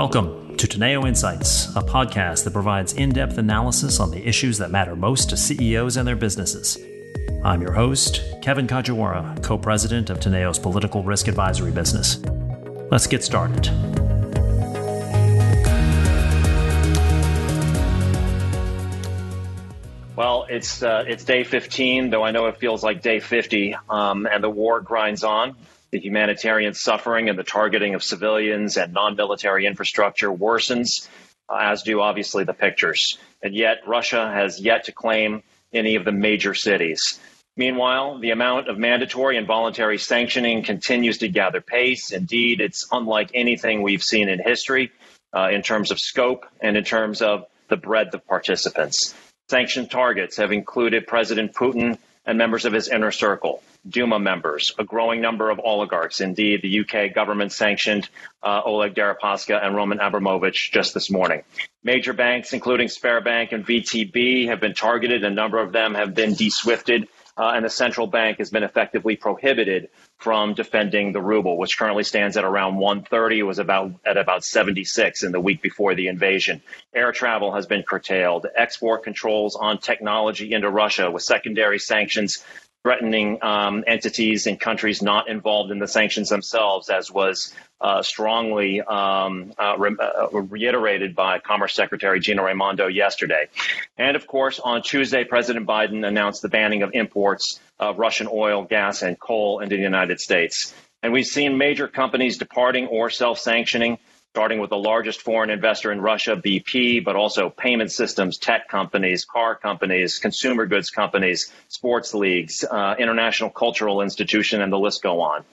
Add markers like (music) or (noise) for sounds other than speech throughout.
Welcome to Teneo Insights, a podcast that provides in depth analysis on the issues that matter most to CEOs and their businesses. I'm your host, Kevin Kajiwara, co president of Teneo's political risk advisory business. Let's get started. Well, it's uh, it's day 15, though I know it feels like day 50, um, and the war grinds on the humanitarian suffering and the targeting of civilians and non military infrastructure worsens, uh, as do obviously the pictures. And yet, Russia has yet to claim any of the major cities. Meanwhile, the amount of mandatory and voluntary sanctioning continues to gather pace. Indeed, it's unlike anything we've seen in history uh, in terms of scope and in terms of the breadth of participants. Sanctioned targets have included President Putin and members of his inner circle. Duma members, a growing number of oligarchs. Indeed, the UK government sanctioned uh, Oleg Deripaska and Roman Abramovich just this morning. Major banks, including Sberbank and VTB, have been targeted. A number of them have been deswifted, uh, and the central bank has been effectively prohibited from defending the ruble, which currently stands at around 130. It was about at about 76 in the week before the invasion. Air travel has been curtailed. Export controls on technology into Russia with secondary sanctions threatening um, entities and countries not involved in the sanctions themselves, as was uh, strongly um, uh, re- uh, reiterated by Commerce Secretary Gina Raimondo yesterday. And of course, on Tuesday, President Biden announced the banning of imports of Russian oil, gas, and coal into the United States. And we've seen major companies departing or self sanctioning starting with the largest foreign investor in Russia, BP, but also payment systems, tech companies, car companies, consumer goods companies, sports leagues, uh, international cultural institution, and the list go on.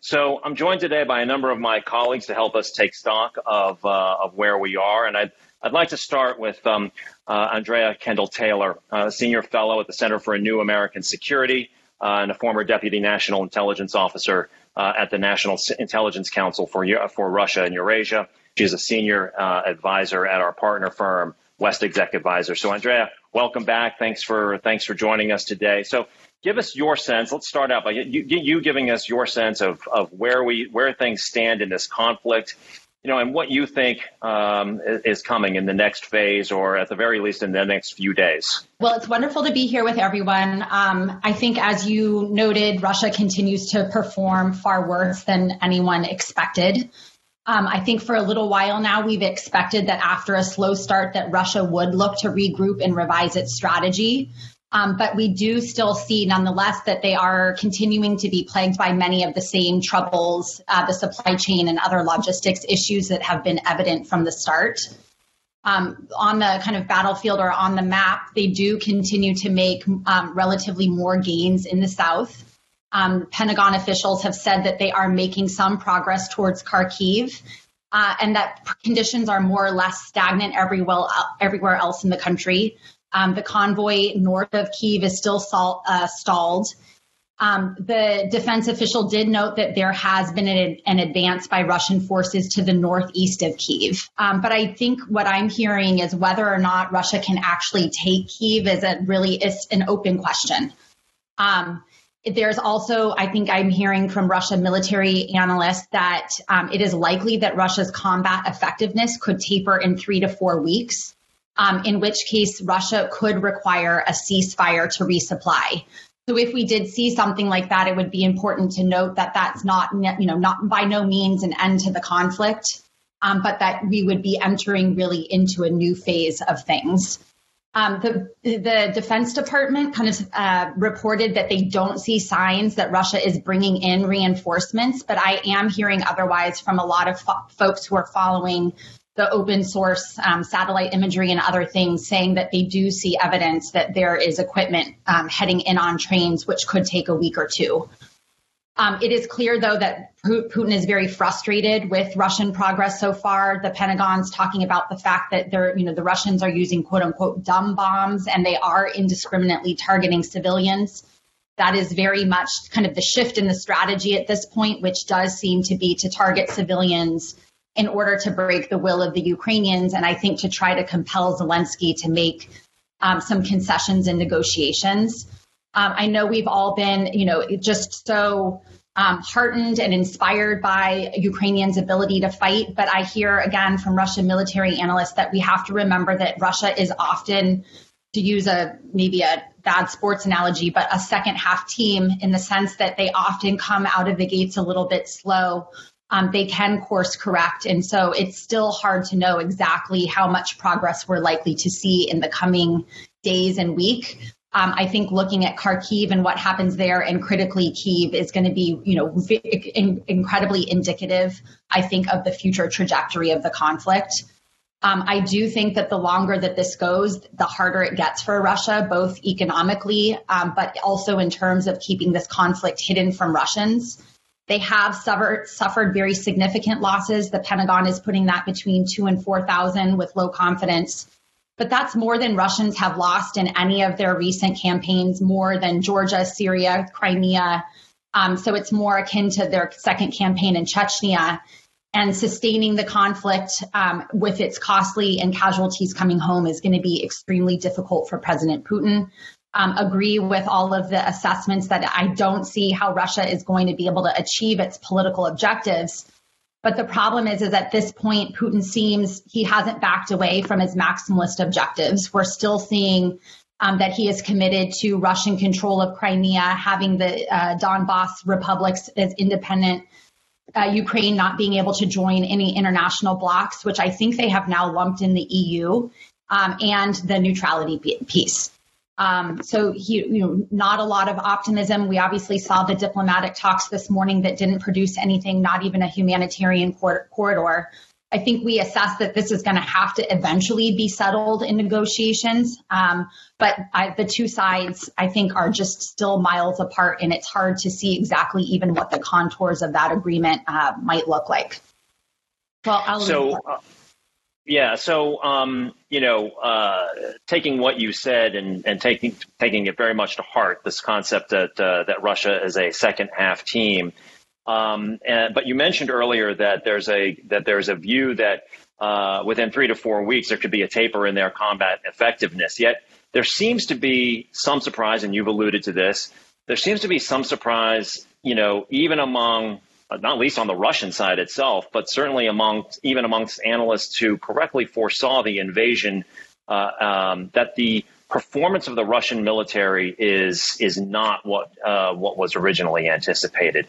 So I'm joined today by a number of my colleagues to help us take stock of, uh, of where we are. And I'd, I'd like to start with um, uh, Andrea Kendall Taylor, a senior fellow at the Center for a New American Security uh, and a former deputy national intelligence officer uh, at the National Intelligence Council for, for Russia and Eurasia. She's a senior uh, advisor at our partner firm, WestExec Advisor. So, Andrea, welcome back. Thanks for thanks for joining us today. So, give us your sense. Let's start out by you, you giving us your sense of, of where we where things stand in this conflict you know, and what you think um, is coming in the next phase, or at the very least in the next few days. Well, it's wonderful to be here with everyone. Um, I think, as you noted, Russia continues to perform far worse than anyone expected. Um, I think for a little while now, we've expected that after a slow start, that Russia would look to regroup and revise its strategy. Um, but we do still see, nonetheless, that they are continuing to be plagued by many of the same troubles, uh, the supply chain and other logistics issues that have been evident from the start. Um, on the kind of battlefield or on the map, they do continue to make um, relatively more gains in the south. Um, Pentagon officials have said that they are making some progress towards Kharkiv. Uh, and that conditions are more or less stagnant everywhere, everywhere else in the country. Um, the convoy north of Kiev is still salt, uh, stalled. Um, the defense official did note that there has been an, an, advance by Russian forces to the northeast of Kiev. Um, but I think what I'm hearing is whether or not Russia can actually take Kiev is a really is an open question. Um, there's also, I think I'm hearing from Russia military analysts that um, it is likely that Russia's combat effectiveness could taper in three to four weeks um, in which case Russia could require a ceasefire to resupply. So if we did see something like that, it would be important to note that that's not, you know, not by no means an end to the conflict, um, but that we would be entering really into a new phase of things. Um, the, the Defense Department kind of uh, reported that they don't see signs that Russia is bringing in reinforcements, but I am hearing otherwise from a lot of fo- folks who are following the open source um, satellite imagery and other things saying that they do see evidence that there is equipment um, heading in on trains, which could take a week or two. Um, it is clear, though, that Putin is very frustrated with Russian progress so far. The Pentagon's talking about the fact that they're, you know, the Russians are using quote unquote dumb bombs and they are indiscriminately targeting civilians. That is very much kind of the shift in the strategy at this point, which does seem to be to target civilians in order to break the will of the Ukrainians, and I think to try to compel Zelensky to make um, some concessions and negotiations. Um, I know we've all been, you know, just so um, heartened and inspired by Ukrainians' ability to fight. But I hear again from Russian military analysts that we have to remember that Russia is often, to use a maybe a bad sports analogy, but a second half team in the sense that they often come out of the gates a little bit slow. Um, they can course correct. And so it's still hard to know exactly how much progress we're likely to see in the coming days and week. Um, I think looking at Kharkiv and what happens there and critically Kiev is going to be, you know, in, incredibly indicative, I think, of the future trajectory of the conflict. Um, I do think that the longer that this goes, the harder it gets for Russia, both economically, um, but also in terms of keeping this conflict hidden from Russians. They have suffered, suffered very significant losses. The Pentagon is putting that between two and 4,000 with low confidence but that's more than Russians have lost in any of their recent campaigns, more than Georgia, Syria, Crimea. Um, so it's more akin to their second campaign in Chechnya. And sustaining the conflict um, with its costly and casualties coming home is going to be extremely difficult for President Putin. Um, agree with all of the assessments that I don't see how Russia is going to be able to achieve its political objectives but the problem is, is at this point, Putin seems he hasn't backed away from his maximalist objectives. We're still seeing um, that he is committed to Russian control of Crimea, having the uh, Donbass republics as independent, uh, Ukraine not being able to join any international blocs, which I think they have now lumped in the EU, um, and the neutrality piece. Um, so he, you know, not a lot of optimism. We obviously saw the diplomatic talks this morning that didn't produce anything, not even a humanitarian cor- corridor. I think we assess that this is going to have to eventually be settled in negotiations. Um, but I, the two sides, I think, are just still miles apart, and it's hard to see exactly even what the contours of that agreement uh, might look like. Well, I'll so. Yeah. So, um, you know, uh, taking what you said and, and taking taking it very much to heart, this concept that uh, that Russia is a second half team. Um, and, but you mentioned earlier that there's a that there's a view that uh, within three to four weeks there could be a taper in their combat effectiveness. Yet there seems to be some surprise, and you've alluded to this. There seems to be some surprise, you know, even among not least on the Russian side itself, but certainly among even amongst analysts who correctly foresaw the invasion, uh, um, that the performance of the Russian military is is not what uh, what was originally anticipated.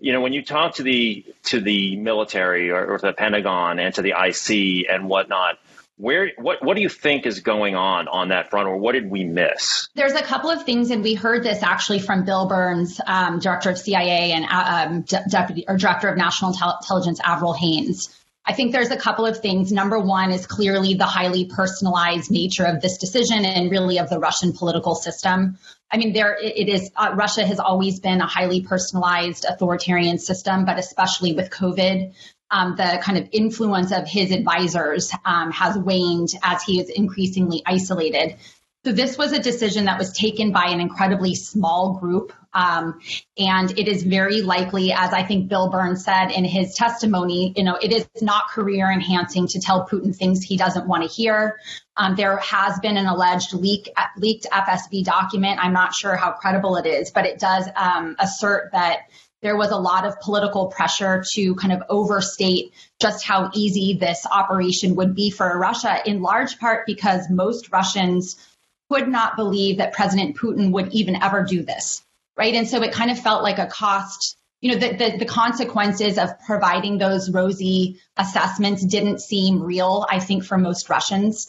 You know, when you talk to the to the military or, or the Pentagon and to the IC and whatnot, where what what do you think is going on on that front or what did we miss there's a couple of things and we heard this actually from bill burns um, director of cia and uh, um, de- deputy or director of national intelligence avril haines I think there's a couple of things. Number one is clearly the highly personalized nature of this decision and really of the Russian political system. I mean, there it is. Uh, Russia has always been a highly personalized authoritarian system, but especially with COVID, um, the kind of influence of his advisors um, has waned as he is increasingly isolated. So this was a decision that was taken by an incredibly small group. Um, and it is very likely, as I think Bill Burns said in his testimony, you know, it is not career enhancing to tell Putin things he doesn't want to hear. Um, there has been an alleged leak, leaked FSB document. I'm not sure how credible it is, but it does um, assert that there was a lot of political pressure to kind of overstate just how easy this operation would be for Russia, in large part because most Russians could not believe that President Putin would even ever do this, right? And so it kind of felt like a cost. You know, the, the, the consequences of providing those rosy assessments didn't seem real, I think, for most Russians.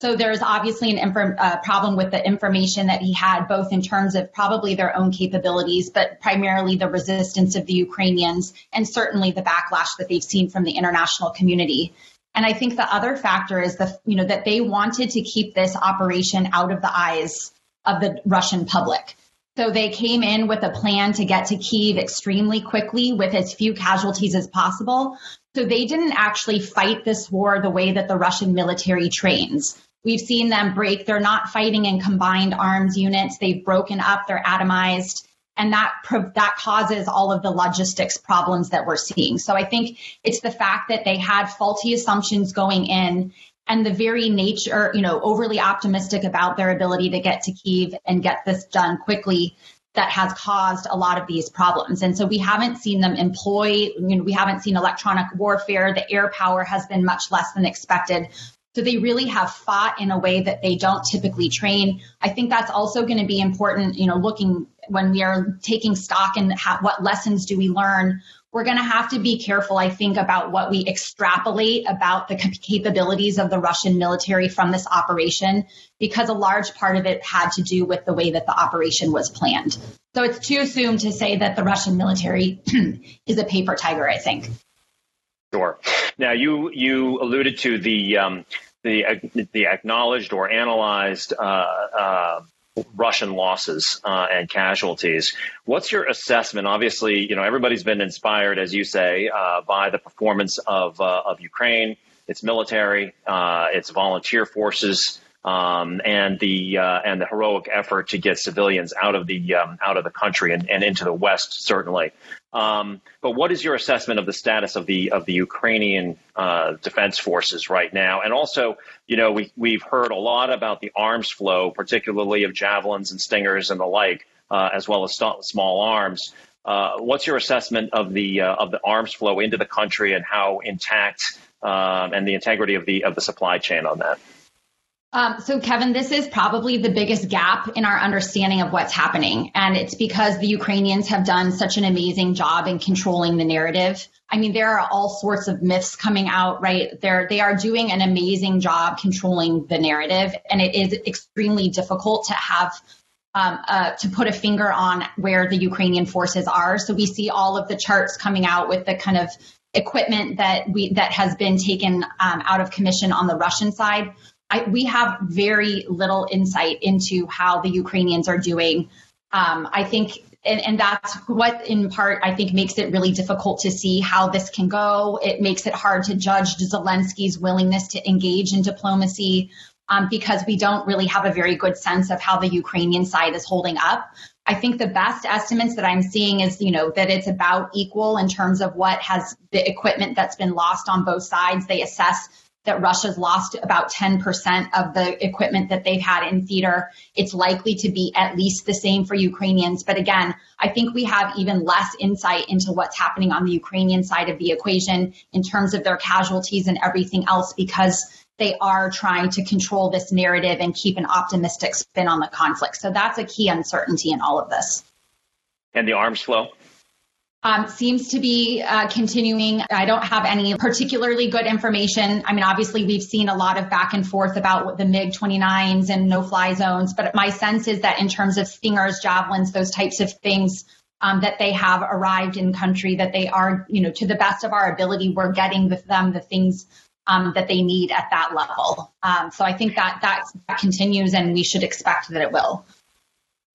So there's obviously an uh, problem with the information that he had, both in terms of probably their own capabilities, but primarily the resistance of the Ukrainians and certainly the backlash that they've seen from the international community. And I think the other factor is the, you know, that they wanted to keep this operation out of the eyes of the Russian public. So they came in with a plan to get to Kiev extremely quickly with as few casualties as possible. So they didn't actually fight this war the way that the Russian military trains. We've seen them break. They're not fighting in combined arms units. They've broken up. They're atomized. And that, that causes all of the logistics problems that we're seeing. So I think it's the fact that they had faulty assumptions going in and the very nature, you know, overly optimistic about their ability to get to Kiev and get this done quickly that has caused a lot of these problems. And so we haven't seen them employ, you know, we haven't seen electronic warfare. The air power has been much less than expected. So they really have fought in a way that they don't typically train. I think that's also going to be important, you know, looking when we are taking stock and how, what lessons do we learn. We're going to have to be careful, I think, about what we extrapolate about the capabilities of the Russian military from this operation, because a large part of it had to do with the way that the operation was planned. So it's too soon to say that the Russian military (clears throat) is a paper tiger, I think. Sure. Now you you alluded to the um, the the acknowledged or analyzed uh, uh, Russian losses uh, and casualties. What's your assessment? Obviously, you know everybody's been inspired, as you say, uh, by the performance of uh, of Ukraine, its military, uh, its volunteer forces um, and the uh, and the heroic effort to get civilians out of the um, out of the country and, and into the West, certainly. Um, but what is your assessment of the status of the of the Ukrainian uh, defense forces right now? And also, you know, we we've heard a lot about the arms flow, particularly of javelins and stingers and the like, uh, as well as st- small arms. Uh, what's your assessment of the uh, of the arms flow into the country and how intact um, and the integrity of the of the supply chain on that? Um, so, Kevin, this is probably the biggest gap in our understanding of what's happening. And it's because the Ukrainians have done such an amazing job in controlling the narrative. I mean, there are all sorts of myths coming out, right? They're, they are doing an amazing job controlling the narrative. And it is extremely difficult to have um, uh, to put a finger on where the Ukrainian forces are. So we see all of the charts coming out with the kind of equipment that we that has been taken um, out of commission on the Russian side. I, we have very little insight into how the Ukrainians are doing. Um, I think, and, and, that's what, in part, I think makes it really difficult to see how this can go. It makes it hard to judge Zelensky's willingness to engage in diplomacy um, because we don't really have a very good sense of how the Ukrainian side is holding up. I think the best estimates that I'm seeing is, you know, that it's about equal in terms of what has the equipment that's been lost on both sides. They assess that Russia's lost about 10% of the equipment that they've had in theater. It's likely to be at least the same for Ukrainians. But again, I think we have even less insight into what's happening on the Ukrainian side of the equation in terms of their casualties and everything else because they are trying to control this narrative and keep an optimistic spin on the conflict. So that's a key uncertainty in all of this. And the arms flow? Um, seems to be uh, continuing. I don't have any particularly good information. I mean, obviously, we've seen a lot of back and forth about the MiG 29s and no fly zones, but my sense is that in terms of stingers, javelins, those types of things, um, that they have arrived in country, that they are, you know, to the best of our ability, we're getting with them the things um, that they need at that level. Um, so I think that that continues, and we should expect that it will.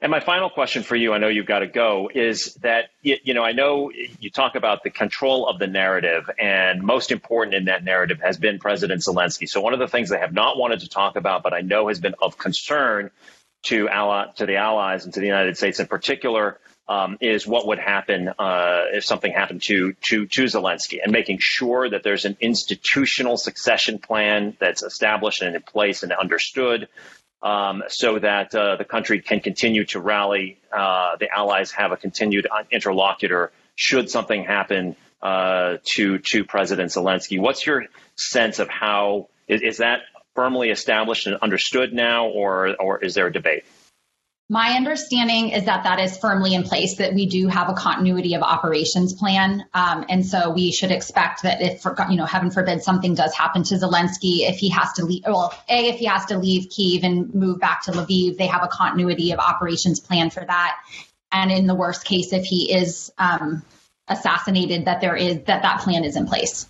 And my final question for you, I know you've got to go, is that, you know, I know you talk about the control of the narrative, and most important in that narrative has been President Zelensky. So one of the things they have not wanted to talk about, but I know has been of concern to, ally, to the allies and to the United States in particular, um, is what would happen uh, if something happened to, to to Zelensky, and making sure that there's an institutional succession plan that's established and in place and understood, um, so that uh, the country can continue to rally. Uh, the allies have a continued interlocutor should something happen uh, to to President Zelensky. What's your sense of how is, is that firmly established and understood now, or or is there a debate? My understanding is that that is firmly in place, that we do have a continuity of operations plan. Um, and so we should expect that if, you know, heaven forbid something does happen to Zelensky, if he has to leave, well, A, if he has to leave Kiev and move back to Lviv, they have a continuity of operations plan for that. And in the worst case, if he is um, assassinated, that there is, that that plan is in place.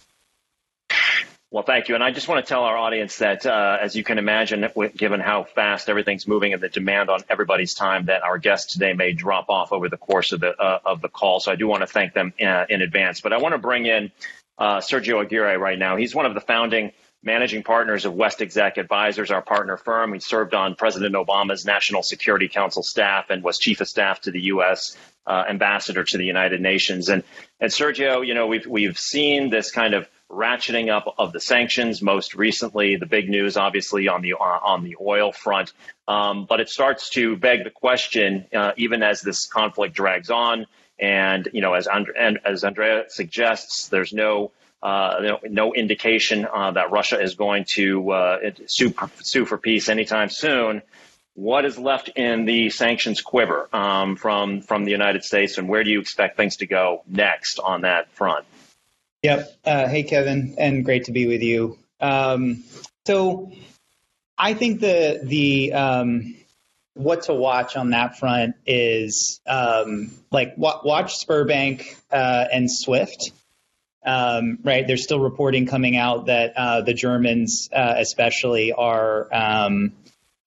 Well, thank you. And I just want to tell our audience that, uh, as you can imagine, given how fast everything's moving and the demand on everybody's time, that our guests today may drop off over the course of the uh, of the call. So I do want to thank them in, uh, in advance. But I want to bring in uh, Sergio Aguirre right now. He's one of the founding managing partners of WestExec Advisors, our partner firm. He served on President Obama's National Security Council staff and was chief of staff to the U.S. Uh, ambassador to the United Nations. And and Sergio, you know, we've we've seen this kind of ratcheting up of the sanctions. Most recently, the big news, obviously, on the uh, on the oil front. Um, but it starts to beg the question, uh, even as this conflict drags on, and you know, as And, as Andrea suggests, there's no uh, no, no, indication uh, that Russia is going to uh, sue, sue, for peace anytime soon. What is left in the sanctions quiver um, from from the United States, and where do you expect things to go next on that front? Yep. Uh, hey, Kevin, and great to be with you. Um, so, I think the the um, what to watch on that front is um, like watch Sberbank uh, and Swift. Um, right, there's still reporting coming out that uh, the Germans, uh, especially, are um,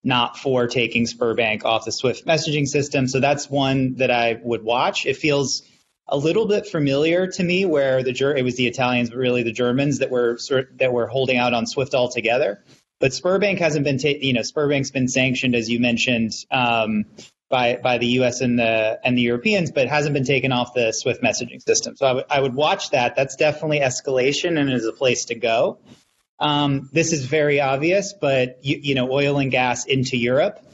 not for taking Sberbank off the Swift messaging system. So that's one that I would watch. It feels a little bit familiar to me, where the it was the Italians, but really the Germans that were sort that were holding out on Swift altogether. But Sberbank hasn't been, ta- you know, Sberbank's been sanctioned as you mentioned um, by by the U.S. and the and the Europeans, but hasn't been taken off the Swift messaging system. So I, w- I would watch that. That's definitely escalation and is a place to go. Um, this is very obvious, but you, you know, oil and gas into Europe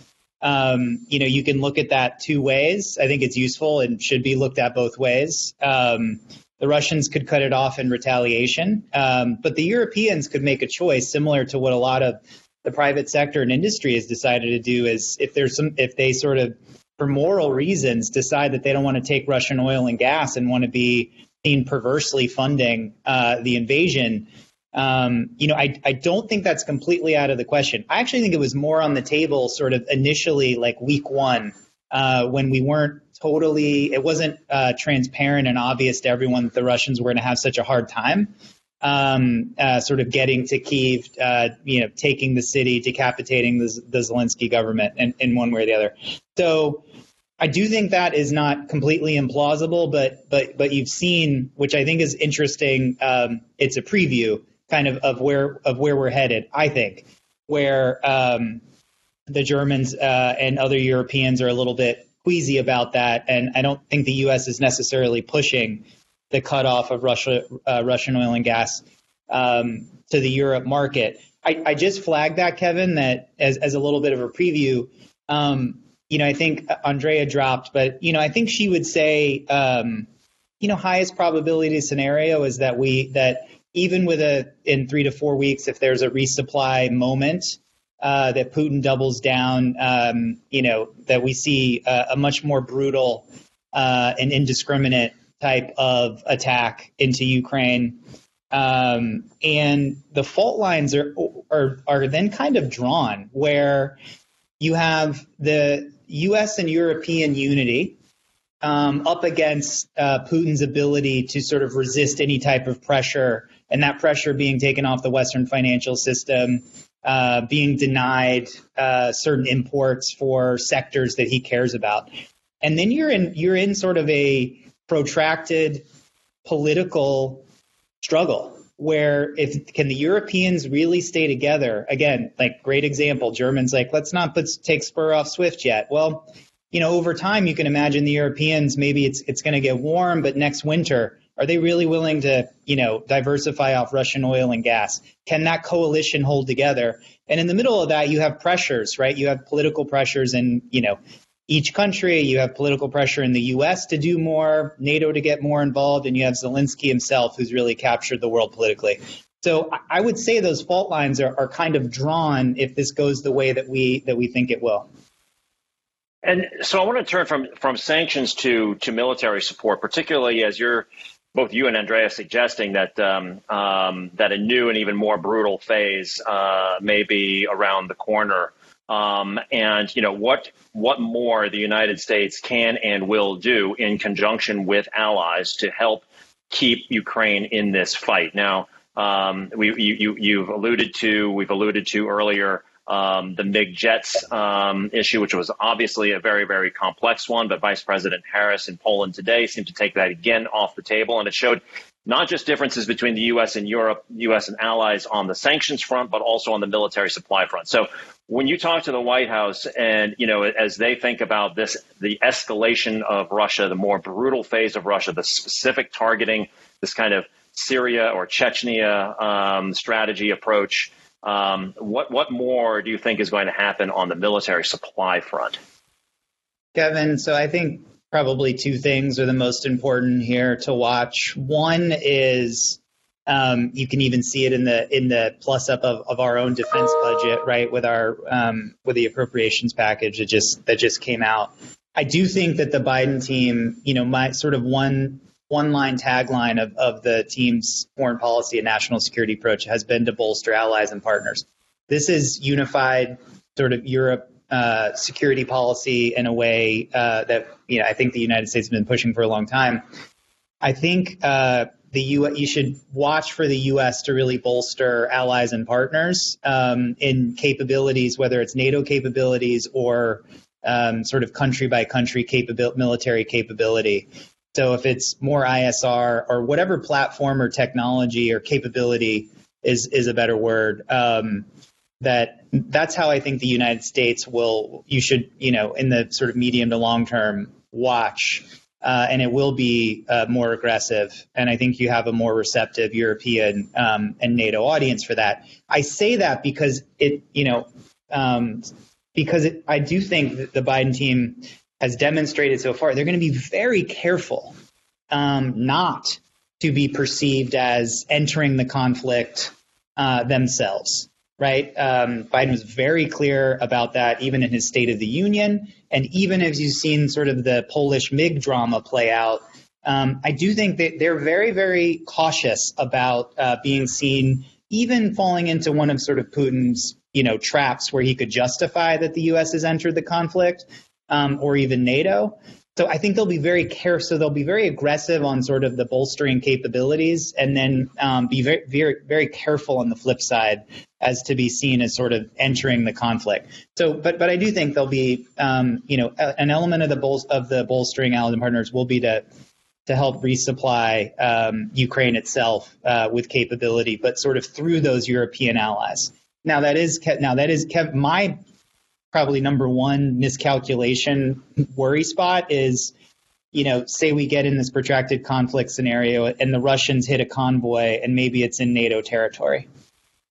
um, you know, you can look at that two ways. I think it's useful and should be looked at both ways. Um, the Russians could cut it off in retaliation, um, but the Europeans could make a choice similar to what a lot of the private sector and industry has decided to do. Is if there's some, if they sort of, for moral reasons, decide that they don't want to take Russian oil and gas and want to be seen perversely funding uh, the invasion um, you know, I, I don't think that's completely out of the question. I actually think it was more on the table sort of initially, like week one, uh, when we weren't totally, it wasn't uh, transparent and obvious to everyone that the Russians were going to have such a hard time. Um, uh, sort of getting to Kiev, uh, you know, taking the city, decapitating the, the Zelensky government in, in one way or the other. So I do think that is not completely implausible, but but but you've seen, which I think is interesting. Um, it's a preview kind of of where of where we're headed. I think where um, the Germans uh, and other Europeans are a little bit queasy about that, and I don't think the U.S. is necessarily pushing the cutoff of Russia uh, Russian oil and gas um, to the Europe market. I, I, just flagged that, Kevin, that as, as a little bit of a preview. Um, you know, I think Andrea dropped, but you know, I think she would say, um, you know, highest probability scenario is that we that even with a in three to four weeks, if there's a resupply moment uh, that Putin doubles down, um, you know that we see a, a much more brutal uh, and indiscriminate type of attack into Ukraine. Um, and the fault lines are, are are then kind of drawn where you have the U.S. and European unity um, up against uh, Putin's ability to sort of resist any type of pressure and that pressure being taken off the Western financial system, uh, being denied uh, certain imports for sectors that he cares about, and then you're in you're in sort of a protracted political struggle where if can the Europeans really stay together? Again, like great example, Germans like let's not put take Sber off Swift yet. Well, you know, over time you can imagine the Europeans maybe it's it's going to get warm, but next winter are they really willing to, you know, diversify off Russian oil and gas? Can that coalition hold together? And in the middle of that, you have pressures, right? You have political pressures in, you know, each country. You have political pressure in the U.S. to do more, NATO to get more involved, and you have Zelensky himself, who's really captured the world politically. So I would say those fault lines are, are kind of drawn if this goes the way that we that we think it will. And so I want to turn from from sanctions to to military support, particularly as you're both you and Andrea suggesting that um, um, that a new and even more brutal phase uh, may be around the corner. Um, and you know what what more the United States can and will do in conjunction with allies to help keep Ukraine in this fight. Now, um, we, you, you, have alluded to we've alluded to earlier um, the MiG jets um, issue, which was obviously a very, very complex one. But Vice President Harris in Poland today seemed to take that again off the table. And it showed not just differences between the U.S. and Europe, U.S. and allies on the sanctions front, but also on the military supply front. So when you talk to the White House and, you know, as they think about this, the escalation of Russia, the more brutal phase of Russia, the specific targeting, this kind of Syria or Chechnya um, strategy approach. Um, what what more do you think is going to happen on the military supply front? Kevin, so I think probably two things are the most important here to watch. One is um, you can even see it in the in the plus up of, of our own defense budget, right? With our um, with the appropriations package that just that just came out. I do think that the Biden team, you know, my sort of one one line tagline of, of the team's foreign policy and national security approach has been to bolster allies and partners. This is unified sort of Europe uh, security policy in a way uh, that you know I think the United States has been pushing for a long time. I think uh, the U. You should watch for the U.S. to really bolster allies and partners um, in capabilities, whether it's NATO capabilities or um, sort of country by country capability, military capability. So if it's more ISR or whatever platform or technology or capability is is a better word. Um, that that's how I think the United States will. You should, you know, in the sort of medium to long term, watch uh, and it will be uh, more aggressive. And I think you have a more receptive European um, and NATO audience for that. I say that because it, you know, um, because it, I do think that the Biden team has demonstrated so far they're going to be very careful um, not to be perceived as entering the conflict uh, themselves right? Um, Biden was very clear about that, even in his State of the Union, and even as you've seen sort of the Polish MiG drama play out. Um, I do think that they're very, very cautious about uh, being seen, even falling into one of sort of Putin's, you know, traps where he could justify that the U.S. has entered the conflict, um, or even NATO. So I think they'll be very careful. So they'll be very aggressive on sort of the bolstering capabilities, and then um, be very, very, very careful on the flip side as to be seen as sort of entering the conflict. So, but but I do think there'll be um, you know an element of the bol- of the bolstering allied partners will be to to help resupply um, Ukraine itself uh, with capability, but sort of through those European allies. Now that is now that is my probably number one miscalculation worry spot is you know, say we get in this protracted conflict scenario and the Russians hit a convoy and maybe it's in NATO territory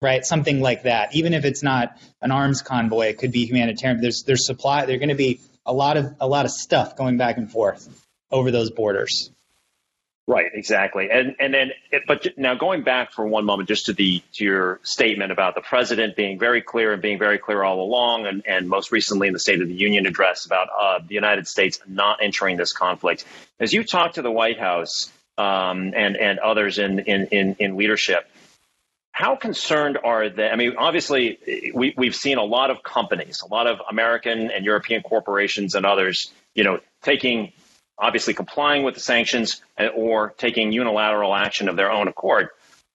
right? Something like that. Even if it's not an arms convoy, it could be humanitarian. There's there's supply. There's going to be a lot of a lot of stuff going back and forth over those borders. Right, exactly, and and then, but now going back for one moment, just to the to your statement about the president being very clear and being very clear all along, and, and most recently in the State of the Union address about uh, the United States not entering this conflict. As you talk to the White House um, and and others in, in in in leadership, how concerned are they? I mean, obviously, we, we've seen a lot of companies, a lot of American and European corporations and others, you know, taking obviously complying with the sanctions or taking unilateral action of their own accord.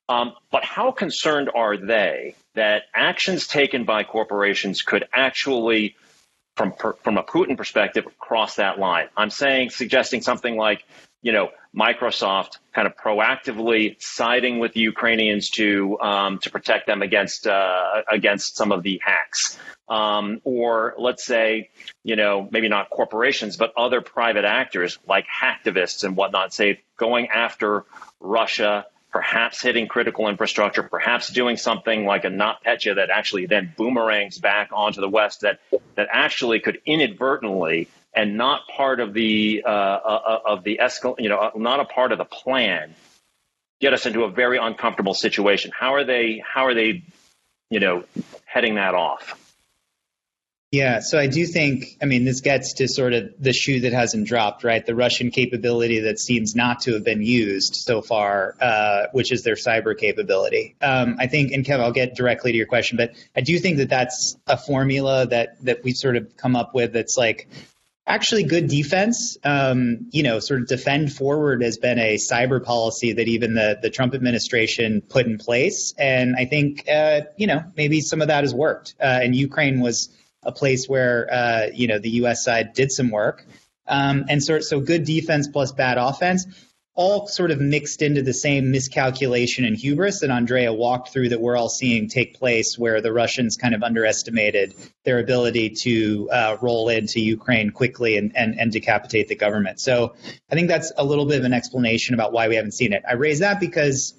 Um, but how concerned are they that actions taken by corporations could actually, from from a Putin perspective, cross that line? I'm saying, suggesting something like, you know, Microsoft kind of proactively siding with Ukrainians to um, to protect them against uh, against some of the hacks, um, or let's say, you know, maybe not corporations, but other private actors like hacktivists and whatnot, say going after Russia, perhaps hitting critical infrastructure, perhaps doing something like a NotPetya that actually then boomerangs back onto the West that that actually could inadvertently and not part of the uh, uh, of the escal- you know, not a part of the plan, get us into a very uncomfortable situation. How are they? How are they? You know, heading that off. Yeah, so I do think, I mean, this gets to sort of the shoe that hasn't dropped, right? The Russian capability that seems not to have been used so far, uh, which is their cyber capability. Um, I think, and Kev, I'll get directly to your question, but I do think that that's a formula that that we sort of come up with that's like actually good defense. Um, you know, sort of defend forward has been a cyber policy that even the, the Trump administration put in place. And I think, uh, you know, maybe some of that has worked. Uh, and Ukraine was a place where, uh, you know, the U.S. side did some work. Um, and so, so good defense plus bad offense. All sort of mixed into the same miscalculation and hubris that Andrea walked through that we're all seeing take place, where the Russians kind of underestimated their ability to uh, roll into Ukraine quickly and, and, and decapitate the government. So I think that's a little bit of an explanation about why we haven't seen it. I raise that because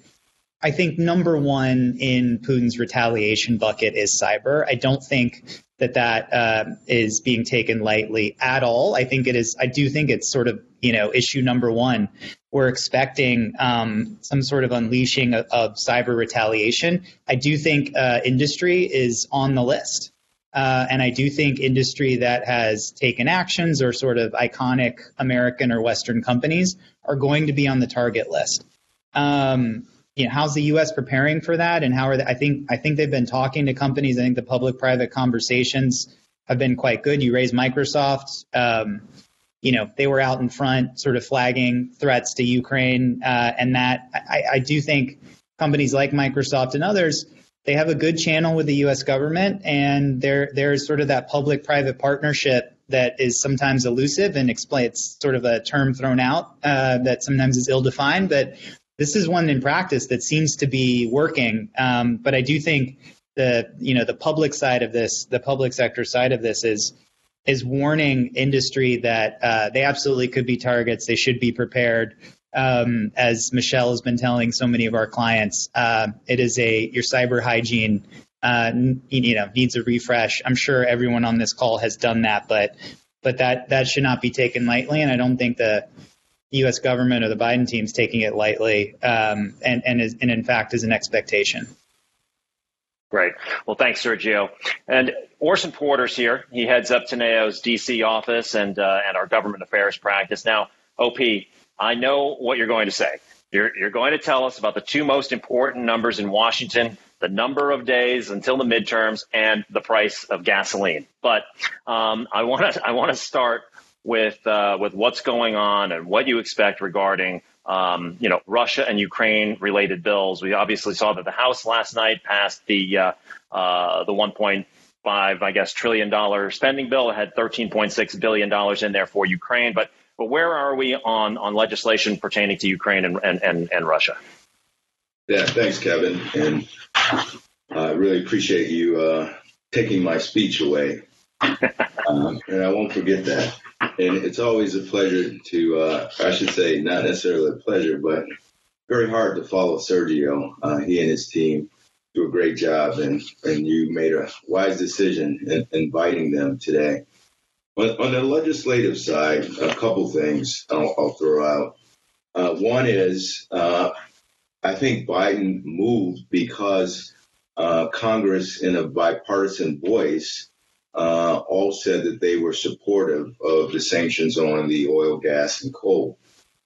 I think number one in Putin's retaliation bucket is cyber. I don't think that that uh, is being taken lightly at all. I think it is. I do think it's sort of you know issue number one. We're expecting um, some sort of unleashing of, of, cyber retaliation. I do think uh, industry is on the list. Uh, and I do think industry that has taken actions or sort of iconic American or Western companies are going to be on the target list. Um, you know, how's the U.S. preparing for that, and how are they, I think I think they've been talking to companies. I think the public-private conversations have been quite good. You raise Microsoft. Um, you know, they were out in front, sort of flagging threats to Ukraine, uh, and that I, I do think companies like Microsoft and others they have a good channel with the U.S. government, and there there's sort of that public-private partnership that is sometimes elusive and explain. It's sort of a term thrown out uh, that sometimes is ill-defined, but this is one in practice that seems to be working. Um, but I do think the you know the public side of this, the public sector side of this is is warning industry that uh, they absolutely could be targets. They should be prepared. Um, as Michelle has been telling so many of our clients, uh, it is a your cyber hygiene uh, you know needs a refresh. I'm sure everyone on this call has done that, but but that that should not be taken lightly. And I don't think the U.S. government or the Biden team is taking it lightly, um, and and, is, and in fact is an expectation. Great. Well, thanks, Sergio. And Orson Porter's here. He heads up Teneo's D.C. office and uh, and our government affairs practice. Now, OP, I know what you're going to say. You're, you're going to tell us about the two most important numbers in Washington the number of days until the midterms and the price of gasoline. But um, I want to I want to start with uh, with what's going on and what you expect regarding um, you know Russia and Ukraine related bills. We obviously saw that the House last night passed the uh, uh, the 1.5 I guess trillion dollar spending bill. It had 13.6 billion dollars in there for Ukraine, but but where are we on on legislation pertaining to Ukraine and and, and, and Russia? Yeah, thanks, Kevin, and I really appreciate you uh, taking my speech away. Um, and I won't forget that and it's always a pleasure to, uh, I should say, not necessarily a pleasure, but very hard to follow Sergio. Uh, he and his team do a great job, and, and you made a wise decision in inviting them today. On, on the legislative side, a couple things I'll, I'll throw out. Uh, one is uh, I think Biden moved because uh, Congress, in a bipartisan voice, uh, all said that they were supportive of the sanctions on the oil, gas, and coal.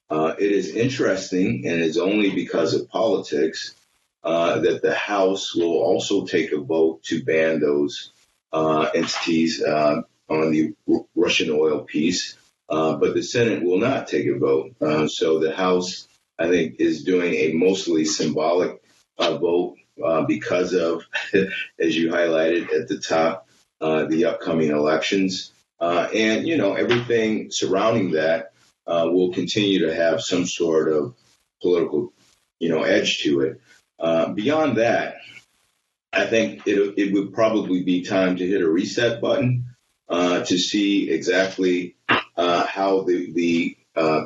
Uh, it is interesting, and it's only because of politics uh, that the House will also take a vote to ban those uh, entities uh, on the R- Russian oil piece, uh, but the Senate will not take a vote. so the House, I think, is doing a mostly symbolic vote because of, (laughs) as you highlighted at the top, the upcoming elections. Uh, and, you know, everything surrounding that uh, will continue to have some sort of political, you know, edge to it. Uh, beyond that, I think it, it would probably be time to hit a reset button uh, to see exactly how the, the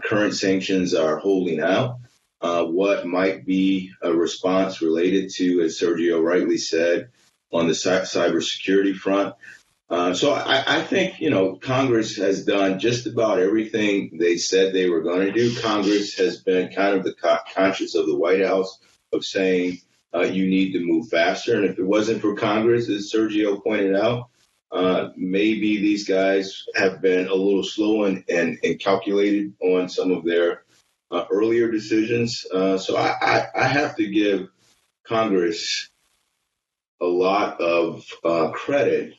current sanctions are holding out. Uh, what might be a response related to, as Sergio rightly said, on the cybersecurity front. Uh, so I, I, think, you know, Congress has done just about everything they said they were going to do. Congress has been kind of the co- conscious of the White House of saying uh, you need to move faster. And if it wasn't for Congress, as Sergio pointed out, uh, maybe these guys have been a little slow and, and, and calculated on some of their uh, earlier decisions. Uh, so I, I, I have to give Congress a lot of uh, credit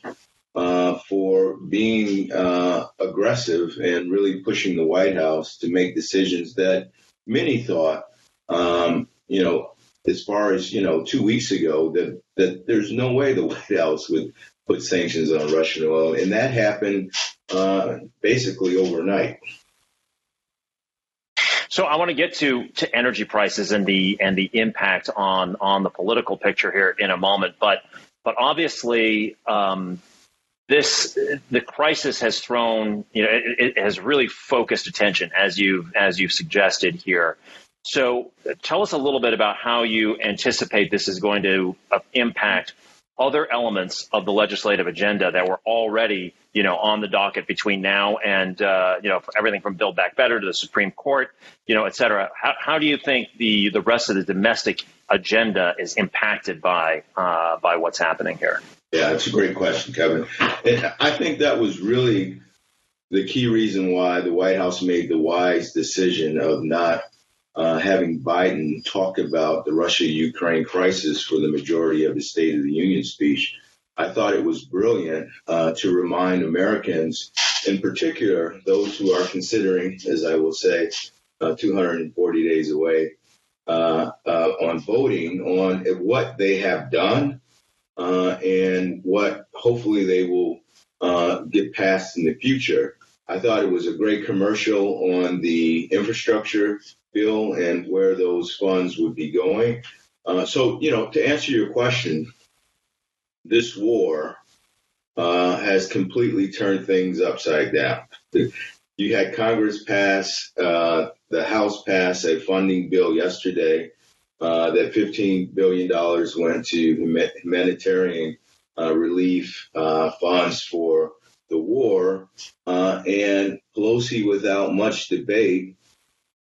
uh, for being uh, aggressive and really pushing the White House to make decisions that many thought, um, you know, as far as you know, two weeks ago, that that there's no way the (laughs) White House would put sanctions on Russian oil, and that happened uh, basically overnight. So I want to get to to energy prices and the and the impact on on the political picture here in a moment, but but obviously. Um, this the crisis has thrown you know it, it, has really focused attention as you've as you've suggested here so tell us a little bit about how you anticipate this is going to uh, impact other elements of the legislative agenda that were already, you know, on the docket between now and, uh, you know, everything from Build Back Better to the Supreme Court, you know, et cetera. How, how do you think the, the rest of the domestic agenda is impacted by, uh, by what's happening here? Yeah, that's a great question, Kevin. And I think that was really the key reason why the White House made the wise decision of not uh, having Biden talk about the Russia Ukraine crisis for the majority of his State of the Union speech, I thought it was brilliant uh, to remind Americans, in particular those who are considering, as I will say, uh, 240 days away, uh, uh, on voting on what they have done uh, and what hopefully they will get passed in the future. I thought it was a great commercial on the infrastructure bill and where those funds would be going. Uh, so, you know, to answer your question, this war uh, has completely turned things upside down. You had Congress pass, uh, the House pass a funding bill yesterday uh, that $15 billion went to humanitarian uh, relief uh, funds for war. and Pelosi, without much debate,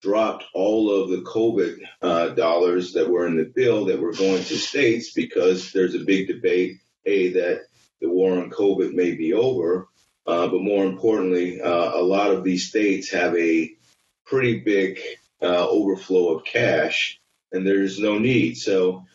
dropped all of the COVID uh, dollars that were in the bill that were going to states because there's a big debate, A, that the war on COVID may be over, uh, but more importantly, uh, a lot of these states have a pretty big uh, overflow of cash and there's no need. So,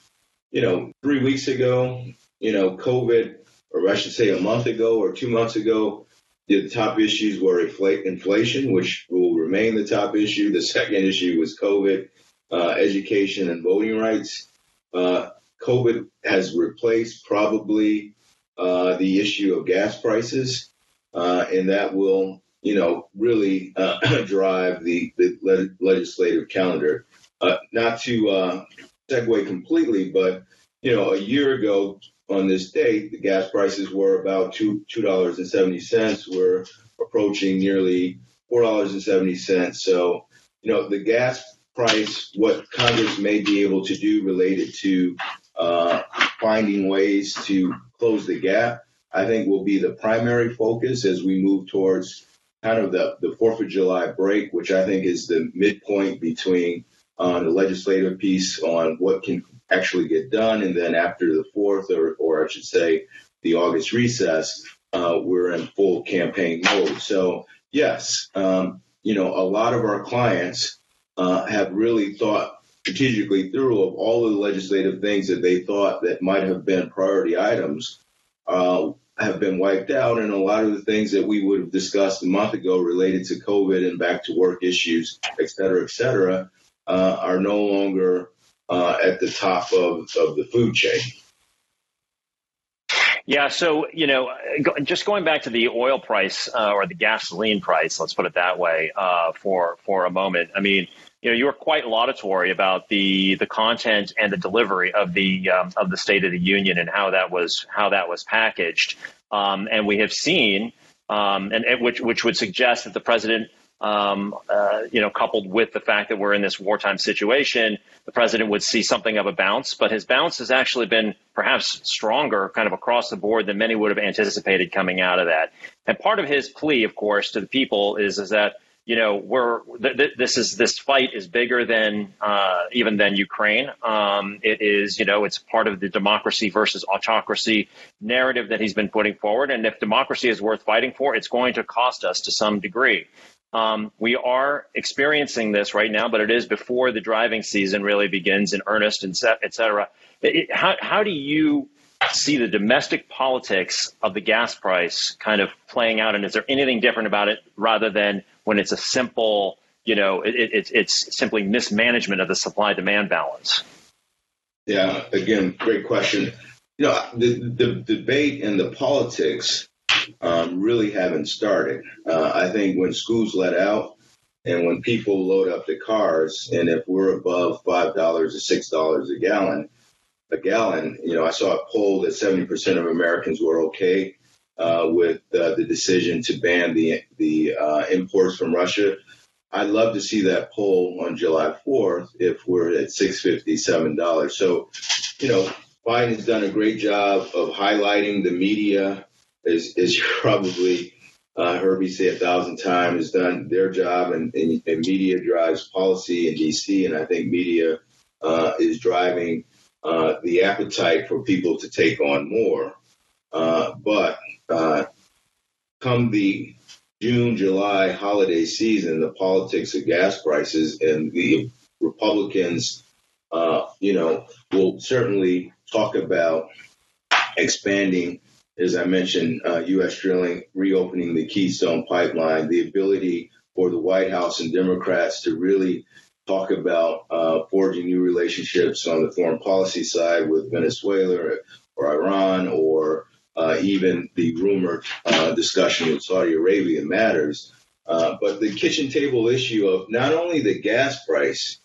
you know, three weeks ago, you know, COVID, or I should say a month ago or two months ago, the top issues were inflation, which will remain the top issue. The second issue was COVID, uh, education, and voting rights. Uh, COVID has replaced probably uh, the issue of gas prices, uh, and that will, you know, really uh, (clears throat) drive the, the le- legislative calendar. Uh, not to segue completely, but you know, a year ago, on this date, the gas prices were about two two dollars and seventy cents. We're approaching nearly four dollars and seventy cents. So, you know, the gas price, what Congress may be able to do related to uh, finding ways to close the gap, I think will be the primary focus as we move towards kind of the, the Fourth of July break, which I think is the midpoint between uh, the legislative piece on what can actually get done. And then after the fourth, or, or I should say, the August recess, uh, we're in full campaign mode. So, yes, um, you know, a lot of our clients uh, have really thought strategically through of all of the legislative things that they thought that might have been priority items uh, have been wiped out, and a lot of the things that we would have discussed a month ago related to COVID and back to work issues, et cetera, et cetera, uh, are no longer uh, at the top of, of the food chain. Yeah, so you know, just going back to the oil price uh, or the gasoline price, let's put it that way, uh, for for a moment. I mean, you know, you were quite laudatory about the the content and the delivery of the um, of the State of the Union and how that was how that was packaged, um, and we have seen, um, and, and which which would suggest that the president um, uh, you know, coupled with the fact that we're in this wartime situation, the president would see something of a bounce. But his bounce has actually been perhaps stronger, kind of across the board, than many would have anticipated coming out of that. And part of his plea, of course, to the people is is that you know we're th- th- this is this fight is bigger than uh, even than Ukraine. Um, it is you know it's part of the democracy versus autocracy narrative that he's been putting forward. And if democracy is worth fighting for, it's going to cost us to some degree. Um, we are experiencing this right now, but it is before the driving season really begins in earnest, and et cetera. It, how, how do you see the domestic politics of the gas price kind of playing out? And is there anything different about it rather than when it's a simple, you know, it, it, it's simply mismanagement of the supply demand balance? Yeah, again, great question. You know, the, the debate and the politics um, really haven't started. Uh, I think when schools let out And when people load up the cars, and if we're above five dollars or six dollars a gallon, a gallon, you know, I saw a poll that 70% of Americans were okay uh, with uh, the decision to ban the the uh, imports from Russia. I'd love to see that poll on July 4th if we're at $657. So, you know, Biden's done a great job of highlighting the media, as, as you probably uh, heard me say a thousand times, has done their job, and, and, and media drives policy in D.C., and I think media uh, is driving uh, the appetite for people to take on more. Uh, but uh, come the June, July holiday season, the politics of gas prices and the Republicans, uh, you know, will certainly talk about expanding, as I mentioned, uh, U.S. drilling, reopening the Keystone pipeline, the ability for the White House and Democrats to really talk about uh, forging new relationships on the foreign policy side with Venezuela or, or Iran or uh, even the rumored uh, discussion with Saudi Arabia matters. Uh, but the kitchen table issue of not only the gas price,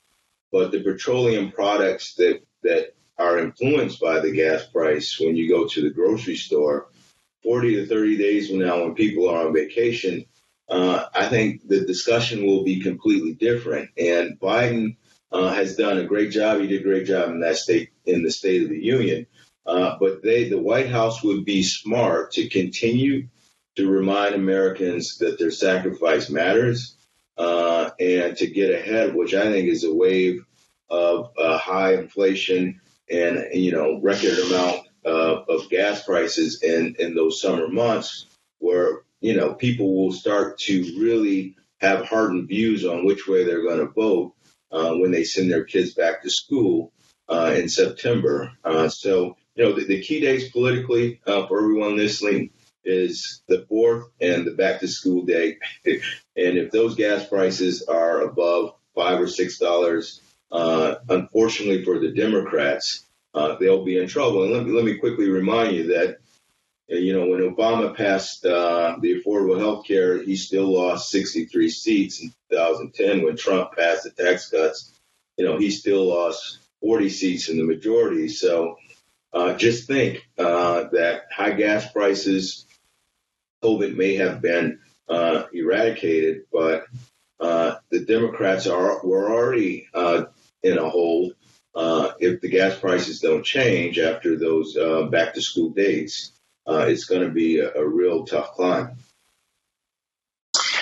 but the petroleum products that, that are influenced by the gas price when you go to the grocery store, 40 to 30 days from now when people are on vacation, uh, I think the discussion will be completely different. And Biden uh, has done a great job. He did a great job in that state, in the State of the Union. Uh, but they, the White House would be smart to continue to remind Americans that their sacrifice matters uh, and to get ahead, which I think is a wave of uh, high inflation and you know record amount uh, of gas prices in in those summer months, where you know people will start to really have hardened views on which way they're going to vote uh, when they send their kids back to school uh, in September. so you know, the, the key days politically uh, for everyone listening is the fourth and the back to school day. (laughs) and if those gas prices are above five or six dollars, uh, unfortunately for the Democrats, uh, they'll be in trouble. And let me let me quickly remind you that uh, you know when Obama passed uh, the affordable health care, he still lost 63 seats in 2010. When Trump passed the tax cuts, you know he still lost 40 seats in the majority. So uh, just think that high gas prices, COVID may have been eradicated, but uh, the Democrats are were already uh, in a hold uh, if the gas prices don't change after those back to school dates. it's going to be a, a, real tough climb.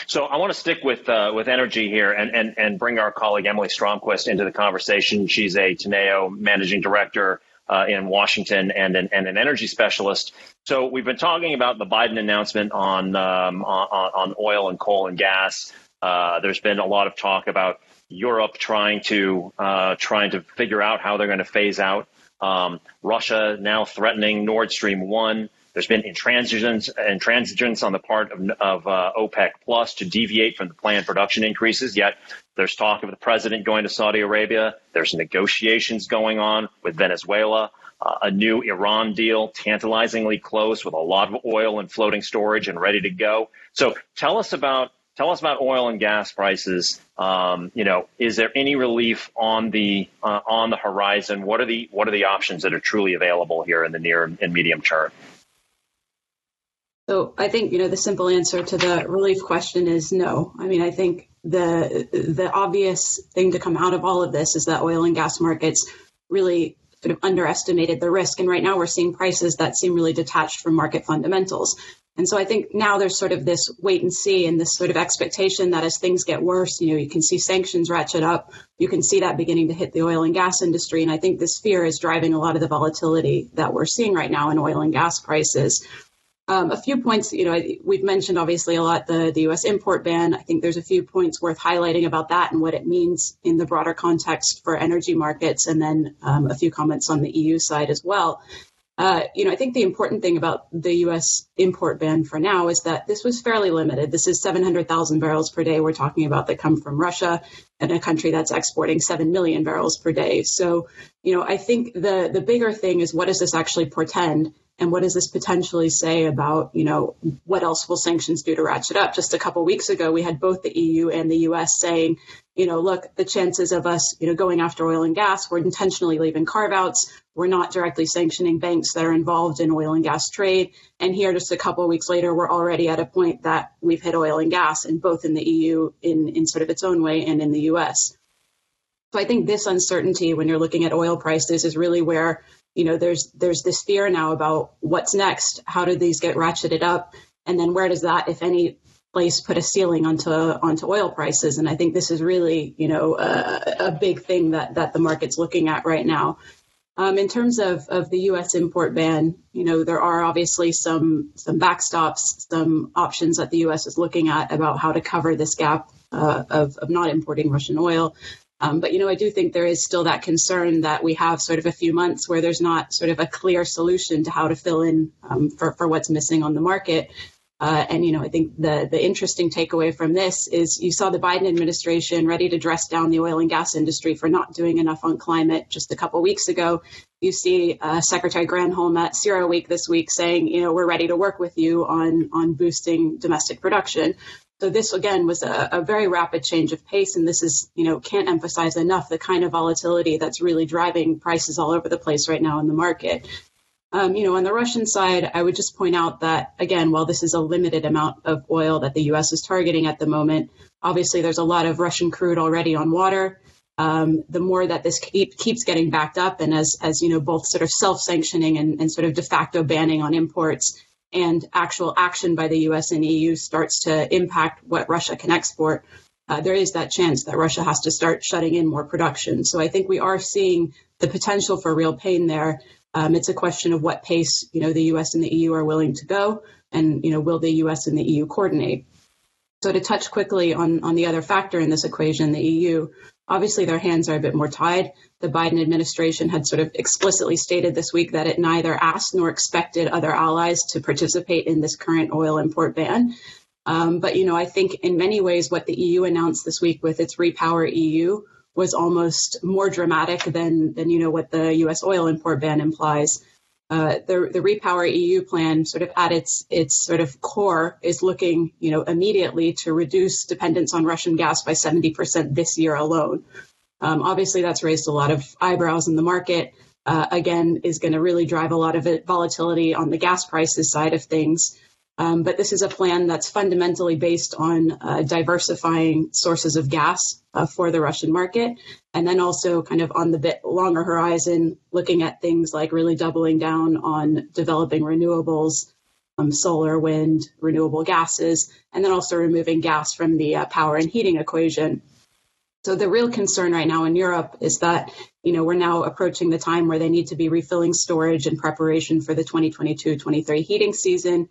So I want to stick with uh, with energy here and, and and bring our colleague Emily Stromquist into the conversation. She's a Teneo managing director uh, in Washington and an, and an energy specialist. So we've been talking about the Biden announcement on um, on, on, oil and coal and gas. Uh, there's been a lot of talk about Europe trying to uh, trying to figure out how they're going to phase out. Um, Russia now threatening Nord Stream one. There's been intransigence, intransigence on the part of, of uh, OPEC Plus to deviate from the planned production increases. Yet there's talk of the president going to Saudi Arabia. There's negotiations going on with Venezuela. Uh, a new Iran deal, tantalizingly close with a lot of oil and floating storage and ready to go. So tell us about tell us about oil and gas prices. Um, you know, is there any relief on the uh, on the horizon? What are the what are the options that are truly available here in the near and medium term? So I think you know the simple answer to the relief question is no. I mean, I think the the obvious thing to come out of all of this is that oil and gas markets really sort of underestimated the risk, and right now we're seeing prices that seem really detached from market fundamentals. And so I think now there's sort of this wait and see and this sort of expectation that as things get worse, you know, you can see sanctions ratchet up. You can see that beginning to hit the oil and gas industry. And I think this fear is driving a lot of the volatility that we're seeing right now in oil and gas prices. Um, a few points, you know, we've mentioned obviously a lot the, the U.S. import ban. I think there's a few points worth highlighting about that and what it means in the broader context for energy markets, and then um, a few comments on the EU side as well. Uh, you know, I think the important thing about the U.S. import ban for now is that this was fairly limited. This is 700,000 barrels per day we're talking about that come from Russia and a country that's exporting 7 million barrels per day. So, you know, I think the the bigger thing is what does this actually portend And what does this potentially say about, you know, what else will sanctions do to ratchet up? Just a couple weeks ago, we had both the EU and the US saying, you know, look, the chances of us, you know, going after oil and gas, we're intentionally leaving carve outs. We're not directly sanctioning banks that are involved in oil and gas trade. And here, just a couple of weeks later, we're already at a point that we've hit oil and gas, and both in the EU in, in sort of its own way and in the US. So I think this uncertainty when you're looking at oil prices is really where you know there's there's this fear now about what's next. How do these get ratcheted up, and then where does that, if any, place put a ceiling onto onto oil prices? And I think this is really you know a, a big thing that that the market's looking at right now. Um, in terms of, of the U.S. import ban, you know there are obviously some some backstops, some options that the U.S. is looking at about how to cover this gap uh, of, of not importing Russian oil. Um, but you know, I do think there is still that concern that we have sort of a few months where there's not sort of a clear solution to how to fill in um, for for what's missing on the market. Uh, and you know, I think the the interesting takeaway from this is you saw the Biden administration ready to dress down the oil and gas industry for not doing enough on climate just a couple weeks ago. You see uh, Secretary Granholm at CERAWeek this week saying, you know, we're ready to work with you on on boosting domestic production. So this again was a, a, very rapid change of pace, and this is, you know, can't emphasize enough the kind of volatility that's really driving prices all over the place right now in the market. Um, you know, on the Russian side, I would just point out that again, while this is a limited amount of oil that the U.S. is targeting at the moment, obviously there's a lot of Russian crude already on water. Um, the more that this keep, keeps getting backed up, and as as you know, both sort of self-sanctioning and, and sort of de facto banning on imports and actual action by the US and EU starts to impact what Russia can export, uh, there is that chance that Russia has to start shutting in more production. So I think we are seeing the potential for real pain there. Um, it's a question of what pace, you know, the U.S. and the EU are willing to go, and you know, will the U.S. and the EU coordinate? So to touch quickly on on the other factor in this equation, the EU, obviously their hands are a bit more tied the Biden administration had sort of explicitly stated this week that it neither asked nor expected other allies to participate in this current oil import ban. Um, but, you know, I think in many ways what the EU announced this week with its Repower EU was almost more dramatic than, than you know, what the U.S. oil import ban implies. Uh, the, the Repower EU plan, sort of at its its sort of core, is looking, you know, immediately to reduce dependence on Russian gas by 70% this year alone. Um, obviously, that's raised a lot of eyebrows in the market. Uh, again, is going to really drive a lot of volatility on the gas prices side of things. Um, but this is a plan that's fundamentally based on uh, diversifying sources of gas uh, for the Russian market, and then also kind of on the bit longer horizon, looking at things like really doubling down on developing renewables, um, solar, wind, renewable gases, and then also removing gas from the uh, power and heating equation. So the real concern right now in Europe is that, you know, we're now approaching the time where they need to be refilling storage in preparation for the 2022-23 heating season.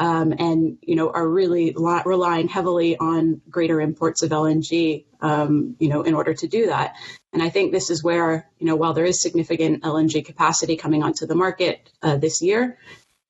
Um, and you know are really relying heavily on greater imports of LNG, um, you know, in order to do that. And I think this is where you know while there is significant LNG capacity coming onto the market uh, this year,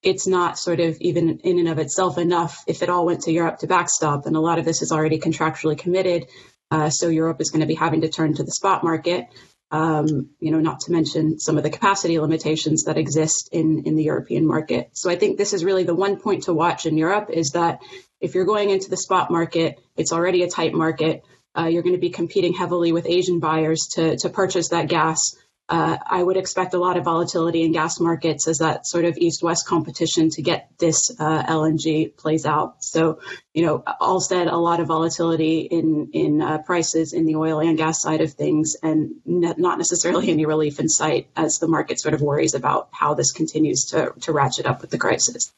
it's not sort of even in and of itself enough if it all went to Europe to backstop. And a lot of this is already contractually committed. Uh, so Europe is going to be having to turn to the spot market. Um, you know, not to mention some of the capacity limitations that exist in in the European market. So I think this is really the one point to watch in Europe is that if you're going into the spot market, it's already a tight market. Uh, you're going to be competing heavily with Asian buyers to to purchase that gas uh, I would expect a lot of volatility in gas markets as that sort of east-west competition to get this uh, LNG plays out. So, you know, all said, a lot of volatility in in uh, prices in the oil and gas side of things, and ne- not necessarily any relief in sight as the market sort of worries about how this continues to to ratchet up with the crisis.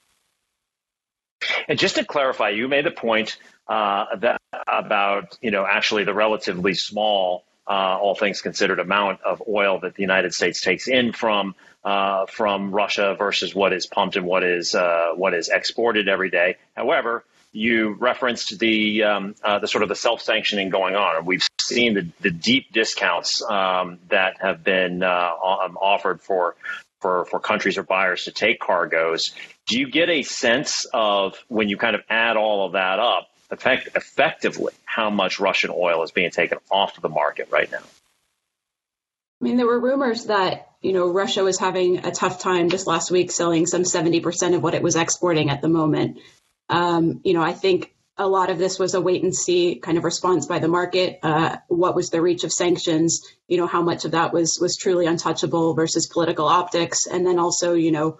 And just to clarify, you made the point uh, that about you know actually the relatively small uh, all things considered, amount of oil that the United States takes in from uh, from Russia versus what is pumped and what is uh, what is exported every day. However, you referenced the um, uh, the sort of the self sanctioning going on. We've seen the, the deep discounts um, that have been uh, um, offered for for, for countries or buyers to take cargoes. Do you get a sense of when you kind of add all of that up effect, effectively how much Russian oil is being taken off of the market right now? I mean, there were rumors that you know, Russia was having a tough time just last week selling some 70% of what it was exporting at the moment. Um, you know, I think a lot of this was a wait and see kind of response by the market. Uh, what was the reach of sanctions? You know, how much of that was was truly untouchable versus political optics, and then also, you know,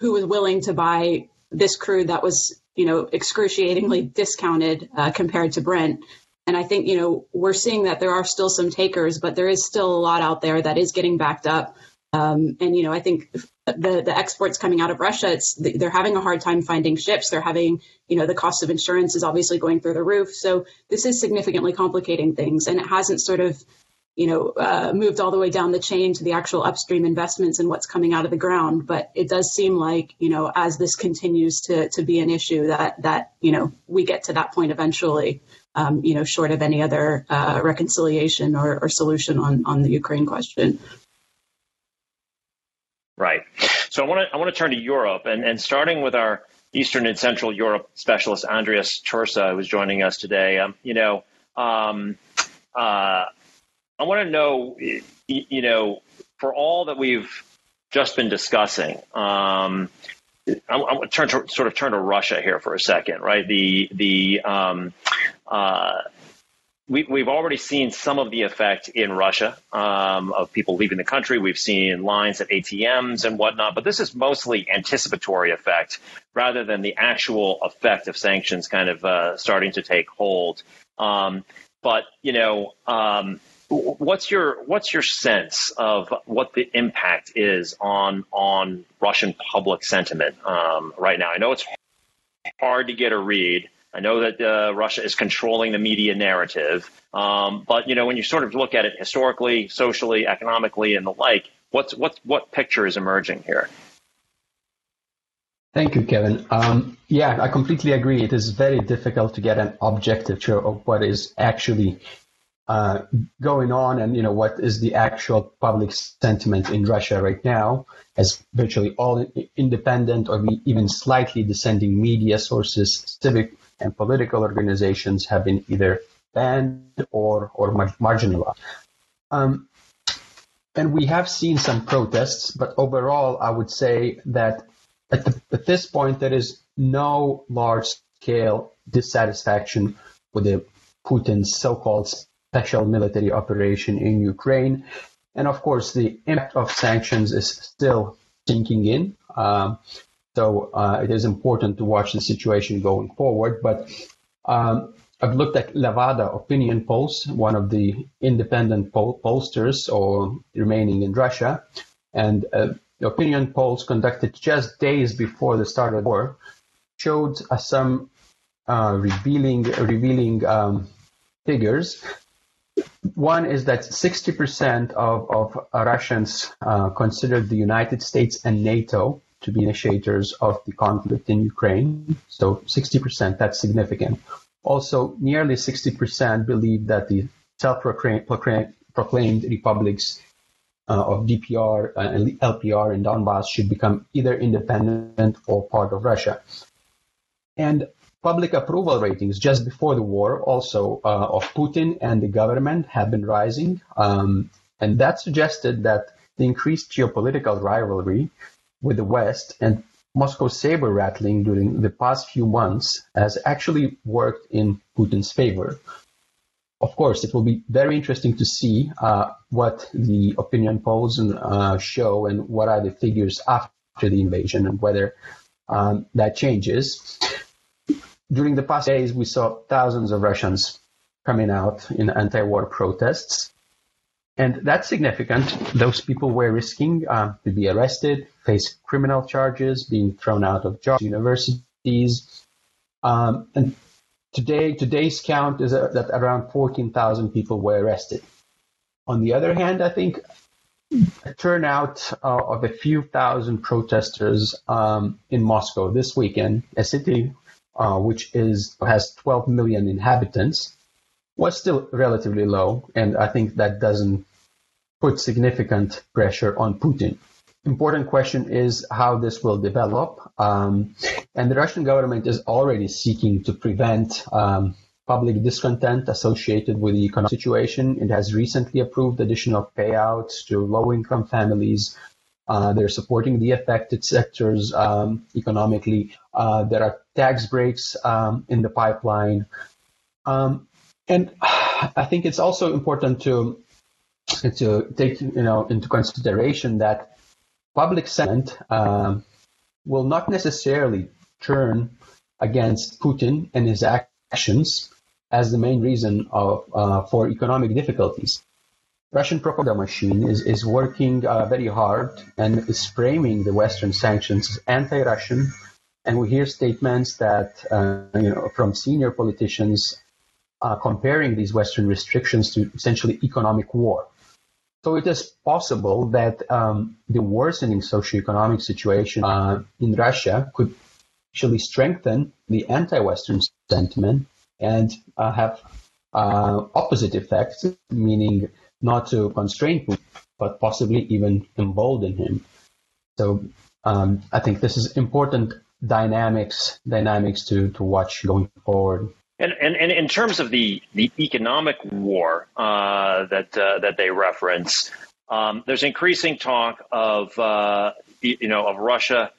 who was willing to buy this crude that was, you know, excruciatingly discounted uh, compared to Brent. And I think, you know, we're seeing that there are still some takers, but there is still a lot out there that is getting backed up. Um, and you know, I think the the exports coming out of Russia, it's they're having a hard time finding ships. They're having, you know, the cost of insurance is obviously going through the roof. So this is significantly complicating things, and it hasn't sort of, you know, uh, moved all the way down the chain to the actual upstream investments and what's coming out of the ground. But it does seem like, you know, as this continues to to be an issue, that that you know we get to that point eventually. Um, you know, short of any other uh, reconciliation or, or solution on on the Ukraine question. Right. So I want to I want to turn to Europe and, and starting with our Eastern and Central Europe specialist Andrius Tursa, who's joining us today. Um, you know, um, uh, I want to know, you know, for all that we've just been discussing, um, I'm, I'm to sort of turn to Russia here for a second, right? The the um, uh, we, we've already seen some of the effect in Russia um, of people leaving the country. We've seen lines at ATMs and whatnot, but this is mostly anticipatory effect rather than the actual effect of sanctions kind of uh, starting to take hold. Um, but you know, um, what's your what's your sense of what the impact is on on Russian public sentiment um, right now? I know it's hard to get a read. I know that uh, Russia is controlling the media narrative, um, but you know when you sort of look at it historically, socially, economically, and the like, what's what what picture is emerging here? Thank you, Kevin. Um, yeah, I completely agree. It is very difficult to get an objective picture of what is actually uh, going on, and you know what is the actual public sentiment in Russia right now, as virtually all independent or even slightly dissenting media sources, civic and political organizations have been either banned or, or marginalized. Um, and we have seen some protests, but overall, I would say that at, the, at this point, there is no large scale dissatisfaction with the Putin's so-called special military operation in Ukraine. And of course, the impact of sanctions is still sinking in. Um, so uh, it is important to watch the situation going forward. But um, I've looked at Levada opinion polls, one of the independent poll- pollsters or remaining in Russia, and uh, opinion polls conducted just days before the start of the war showed uh, some revealing revealing um, figures. One is that 60% of, of Russians uh, considered the United States and NATO to be initiators of the conflict in Ukraine. So 60%, that's significant. Also, nearly 60% believe that the self-proclaimed republics uh, of DPR uh, and LPR and Donbass should become either independent or part of Russia. And public approval ratings just before the war also uh, of Putin and the government have been rising. Um, and that suggested that the increased geopolitical rivalry with the West and Moscow's saber rattling during the past few months has actually worked in Putin's favor. Of course, it will be very interesting to see uh, what the opinion polls uh, show and what are the figures after the invasion and whether um, that changes. During the past days, we saw thousands of Russians coming out in anti-war protests. And that's significant. Those people were risking uh, to be arrested, face criminal charges, being thrown out of jobs, universities. Um, and today, today's count is uh, that around 14,000 people were arrested. On the other hand, I think a turnout uh, of a few thousand protesters um, in Moscow this weekend, a city uh, which is has 12 million inhabitants, was still relatively low, and I think that doesn't put significant pressure on Putin. Important question is how this will develop. Um, and the Russian government is already seeking to prevent um, public discontent associated with the economic situation. It has recently approved additional payouts to low income families. Uh, they're supporting the affected sectors um, economically. Uh, there are tax breaks um, in the pipeline. Um, and (sighs) I think it's also important to to take you know into consideration that public sentiment um, will not necessarily turn against Putin and his actions as the main reason of uh, for economic difficulties. Russian propaganda machine is, is working uh, very hard and is framing the Western sanctions as anti-Russian. And we hear statements that uh, you know from senior politicians uh, comparing these Western restrictions to essentially economic war. So it is possible that um, the worsening socioeconomic situation uh, in Russia could actually strengthen the anti-Western sentiment and uh, have uh, opposite effects, meaning not to constrain Putin, but possibly even embolden him. So um, I think this is important dynamics dynamics to, to watch going forward. And, and, and in terms of the, the economic war uh, that uh, that they reference, um, there's increasing talk of uh, you know of Russia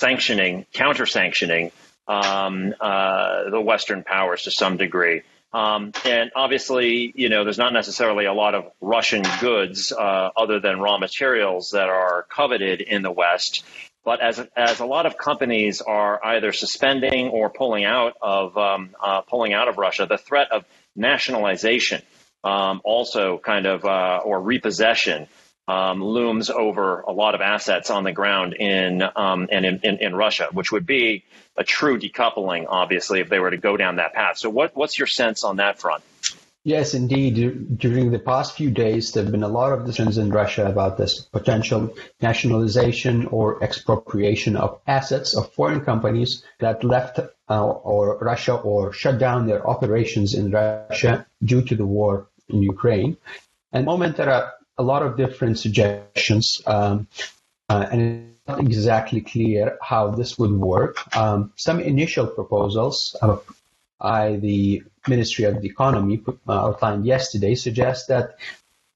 sanctioning, counter sanctioning um, uh, the Western powers to some degree. Um, and obviously, you know, there's not necessarily a lot of Russian goods uh, other than raw materials that are coveted in the West. But as as a lot of companies are either suspending or pulling out of um, uh, pulling out of Russia, the threat of nationalization um, also kind of uh, or repossession um, looms over a lot of assets on the ground in um, and in, in, in, Russia, which would be a true decoupling, obviously, if they were to go down that path. So, what, what's your sense on that front? Yes, indeed. During the past few days, there have been a lot of discussions in Russia about this potential nationalization or expropriation of assets of foreign companies that left uh, or Russia or shut down their operations in Russia due to the war in Ukraine. And the moment there are a lot of different suggestions, um, uh, and it's not exactly clear how this would work. Um, some initial proposals uh, by the Ministry of the Economy uh, outlined yesterday suggest that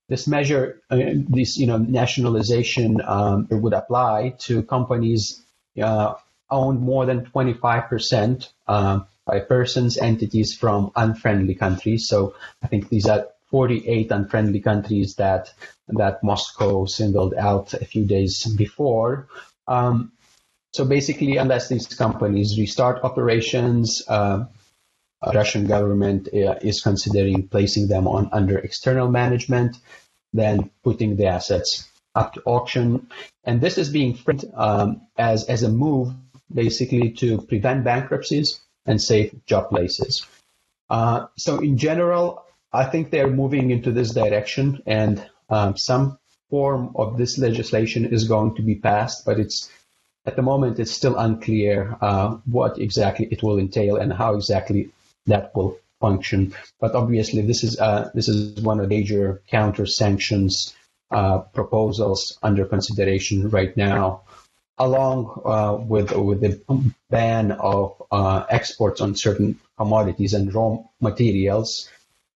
this measure, uh, this you know nationalization um, would apply to companies uh, owned more than 25 percent uh, by persons, entities from unfriendly countries. So I think these are 48 unfriendly countries that that Moscow singled out a few days before. Um, so basically, unless these companies restart operations, uh, Russian government uh, is considering placing them on under external management, then putting the assets up to auction. And this is being framed um, as, as a move basically to prevent bankruptcies and save job places. Uh, so in general, I think they're moving into this direction and um, some form of this legislation is going to be passed, but it's at the moment it's still unclear uh, what exactly it will entail and how exactly that will function. But obviously, this is uh, this is one of the major counter sanctions uh, proposals under consideration right now, along uh, with with the ban of uh, exports on certain commodities and raw materials.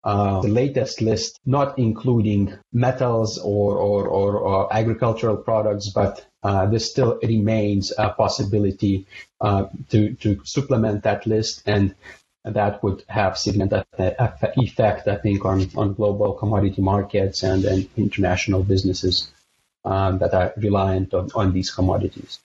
Uh, the latest list, not including metals or, or, or, or agricultural products, but uh, there still remains a possibility uh, to, to supplement that list. And that would have significant effect, I think, on, on global commodity markets and, and international businesses um, that are reliant on, on these commodities.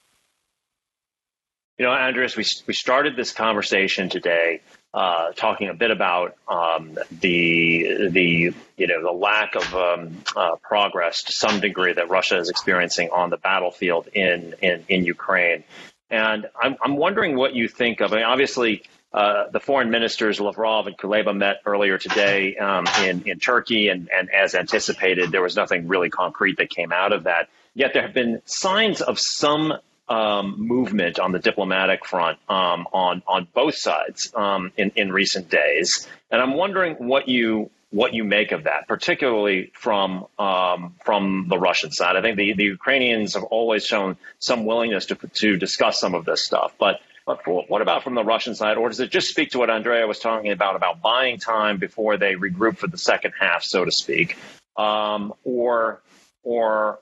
You know, Andrius, we, we started this conversation today uh, talking a bit about um, the the you know the lack of um, uh, progress to some degree that Russia is experiencing on the battlefield in in, in Ukraine, and I'm I'm wondering what you think of. I mean, obviously, uh, the foreign ministers Lavrov and Kuleba met earlier today um, in in Turkey, and, and as anticipated, there was nothing really concrete that came out of that. Yet there have been signs of some um, movement on the diplomatic front um, on on both sides um, in in recent days, and I'm wondering what you what you make of that, particularly from um, from the Russian side. I think the, the Ukrainians have always shown some willingness to to discuss some of this stuff, but But what about from the Russian side, or does it just speak to what Andrea was talking about about buying time before they regroup for the second half, so to speak, um, or or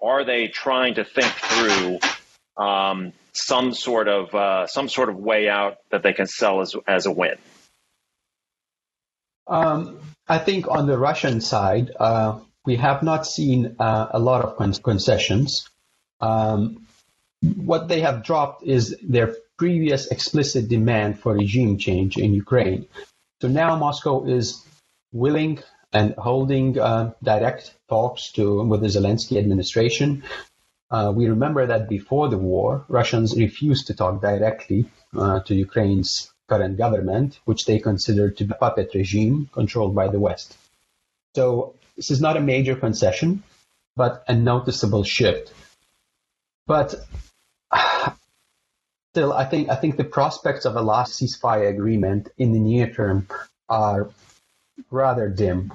are they trying to think through um, some sort of uh, some sort of way out that they can sell as as a win? Um, I think on the Russian side, uh, we have not seen uh, a lot of concessions. Um, what they have dropped is their previous explicit demand for regime change in Ukraine. So now Moscow is willing and holding uh, direct talks to with the Zelensky administration. Uh, we remember that before the war, Russians refused to talk directly uh, to Ukraine's current government, which they considered to be a puppet regime controlled by the West. So this is not a major concession, but a noticeable shift. But (sighs) still, I think I think the prospects of a last ceasefire agreement in the near term are rather dim.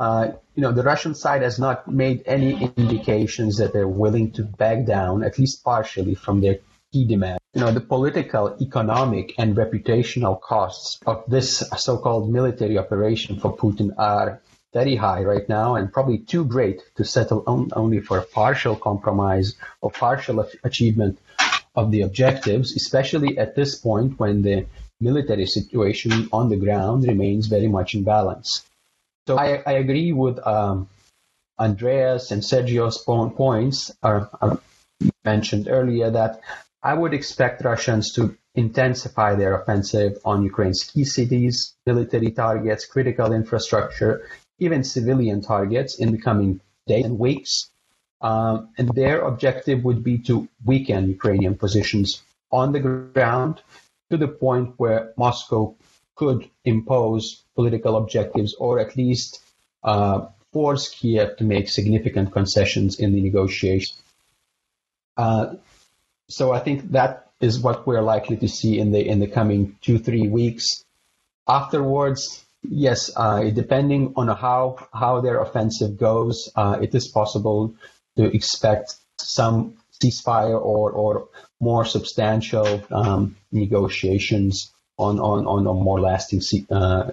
Uh, you know, the Russian side has not made any indications that they're willing to back down, at least partially, from their key demand. You know, the political, economic, and reputational costs of this so-called military operation for Putin are very high right now and probably too great to settle on, only for a partial compromise or partial achievement of the objectives, especially at this point when the military situation on the ground remains very much in balance. So I, I agree with um, Andreas and Sergio's points are, are mentioned earlier that I would expect Russians to intensify their offensive on Ukraine's key cities, military targets, critical infrastructure, even civilian targets in the coming days and weeks. Um, and their objective would be to weaken Ukrainian positions on the ground to the point where Moscow could impose political objectives or at least uh, force Kiev to make significant concessions in the negotiations. Uh, so I think that is what we're likely to see in the in the coming two three weeks. Afterwards, yes, uh, depending on how how their offensive goes, uh, it is possible to expect some ceasefire or or more substantial um, negotiations on, on on a more lasting uh,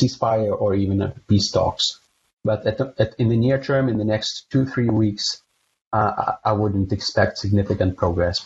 ceasefire or even peace talks. But at the, at, in the near term, in the next two three weeks, uh, I wouldn't expect significant progress.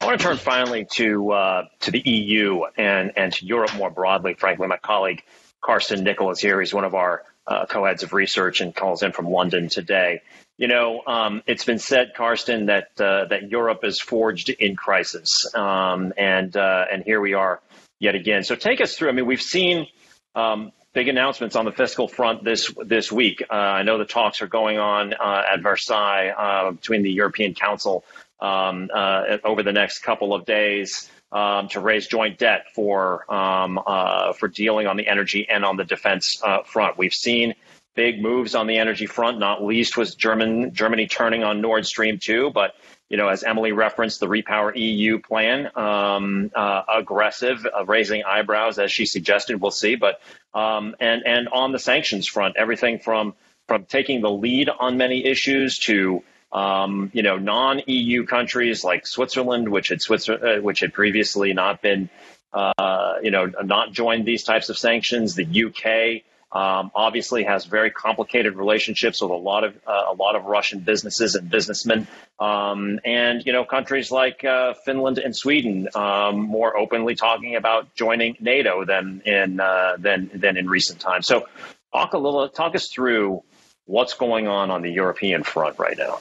I want to turn finally to uh, to the EU and and to Europe more broadly. Frankly, my colleague Carsten Nickel is here. He's one of our uh, co-heads of research and calls in from London today. You know, um, it's been said, Carsten, that uh, that Europe is forged in crisis, um, and uh, and here we are yet again. So take us through. I mean, we've seen um, big announcements on the fiscal front this this week. Uh, I know the talks are going on uh, at Versailles uh, between the European Council um, uh, over the next couple of days um, to raise joint debt for um, uh, for dealing on the energy and on the defense uh, front. We've seen big moves on the energy front. Not least was German Germany turning on Nord Stream two, but you know, as Emily referenced, the Repower EU plan, um, uh, aggressive, uh, raising eyebrows as she suggested. We'll see, but um, and and on the sanctions front, everything from from taking the lead on many issues to um, you know non-EU countries like Switzerland, which had Switzer, uh, which had previously not been uh, you know not joined these types of sanctions. The UK um, obviously has very complicated relationships with a lot of uh, a lot of Russian businesses and businessmen, um, and you know countries like uh, Finland and Sweden um, more openly talking about joining NATO than in uh, than than in recent times. So, talk a little, talk us through what's going on on the European front right now.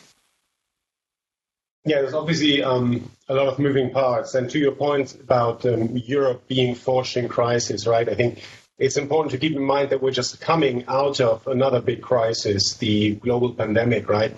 Yeah, there's obviously um, a lot of moving parts, and to your point about um, Europe being forced in crisis, right? I think it's important to keep in mind that we're just coming out of another big crisis, the global pandemic, right?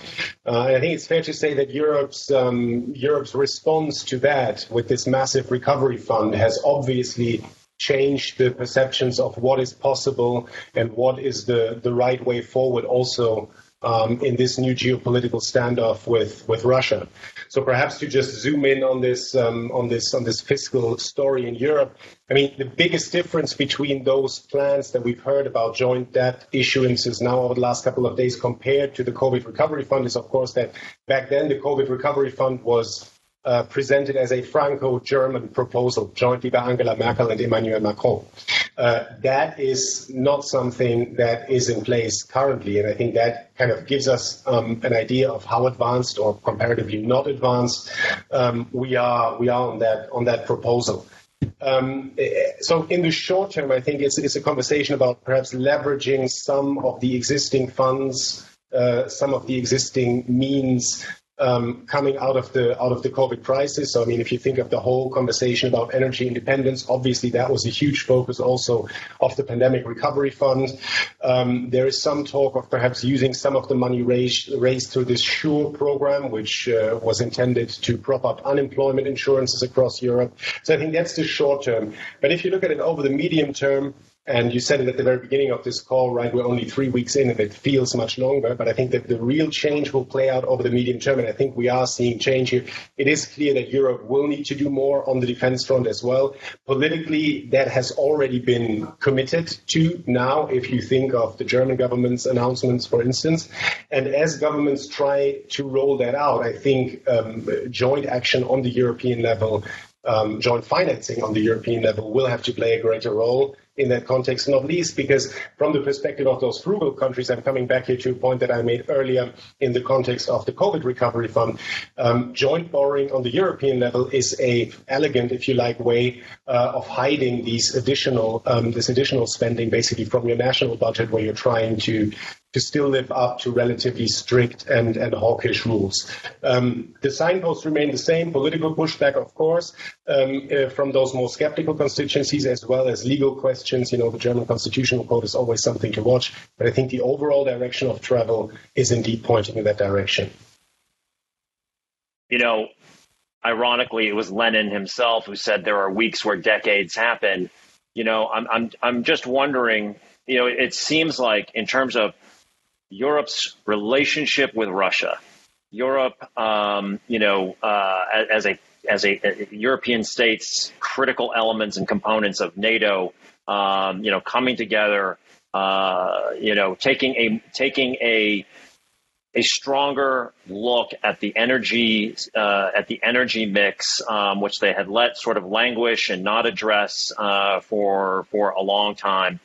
Uh, and I think it's fair to say that Europe's um, Europe's response to that, with this massive recovery fund, has obviously changed the perceptions of what is possible and what is the the right way forward, also um, in this new geopolitical standoff with with Russia. So perhaps to just zoom in on this um, on this on this fiscal story in Europe. I mean, the biggest difference between those plans that we've heard about joint debt issuances now over the last couple of days compared to the COVID recovery fund is, of course, that back then the COVID recovery fund was uh, presented as a Franco-German proposal jointly by Angela Merkel and Emmanuel Macron. Uh, that is not something that is in place currently, and I think that kind of gives us um, an idea of how advanced or comparatively not advanced um, we are. We are on that on that proposal. Um, so in the short term, I think it's, it's a conversation about perhaps leveraging some of the existing funds, uh, some of the existing means um, coming out of the out of the COVID crisis. So I mean, if you think of the whole conversation about energy independence, obviously that was a huge focus also of the pandemic recovery fund. Um, there is some talk of perhaps using some of the money raised, raised through this SURE program, which uh, was intended to prop up unemployment insurances across Europe. So I think that's the short term. But if you look at it over the medium term, and you said it at the very beginning of this call, right? We're only three weeks in and it feels much longer, but I think that the real change will play out over the medium term. And I think we are seeing change here. It is clear that Europe will need to do more on the defense front as well. Politically, that has already been committed to now, if you think of the German government's announcements, for instance. And as governments try to roll that out, I think um, joint action on the European level um, joint financing on the European level will have to play a greater role in that context, not least because from the perspective of those frugal countries, I'm coming back here to a point that I made earlier in the context of the COVID recovery fund. Um, joint borrowing on the European level is a elegant, if you like, way uh, of hiding these additional um, this additional spending basically from your national budget where you're trying to to still live up to relatively strict and, and hawkish rules. Um, the signposts remain the same, political pushback, of course, um, uh, from those more skeptical constituencies, as well as legal questions. You know, the German constitutional code is always something to watch, but I think the overall direction of travel is indeed pointing in that direction. You know, ironically, it was Lenin himself who said there are weeks where decades happen. You know, I'm, I'm, I'm just wondering, you know, it seems like in terms of Europe's relationship with Russia. Europe, um, you know, uh, as a as a, a, European states, critical elements and components of NATO, um, you know, coming together, uh, you know, taking a taking a a stronger look at the energy uh, at the energy mix, um, which they had let sort of languish and not address uh, for for a long time.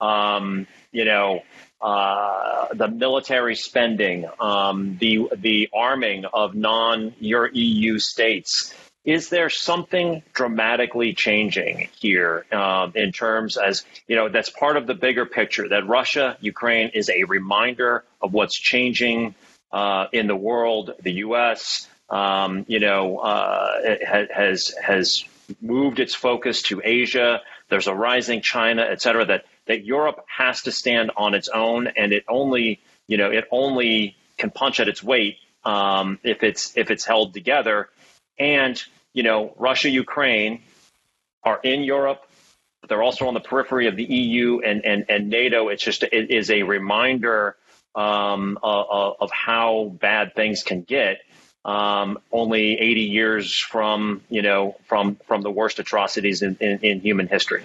Um, you know, uh, the military spending, um, the the arming of non-EU states. Is there something dramatically changing here um, in terms as you know that's part of the bigger picture that Russia Ukraine is a reminder of what's changing uh, in the world. The U.S. Um, you know uh, has has moved its focus to Asia. There's a rising China, et cetera. That that Europe has to stand on its own, and it only you know it only can punch at its weight um, if it's if it's held together. And you know, Russia, Ukraine are in Europe, but they're also on the periphery of the EU and and, and NATO. It's just it is a reminder um, of, of how bad things can get. Um, only 80 years from you know from from the worst atrocities in, in, in human history.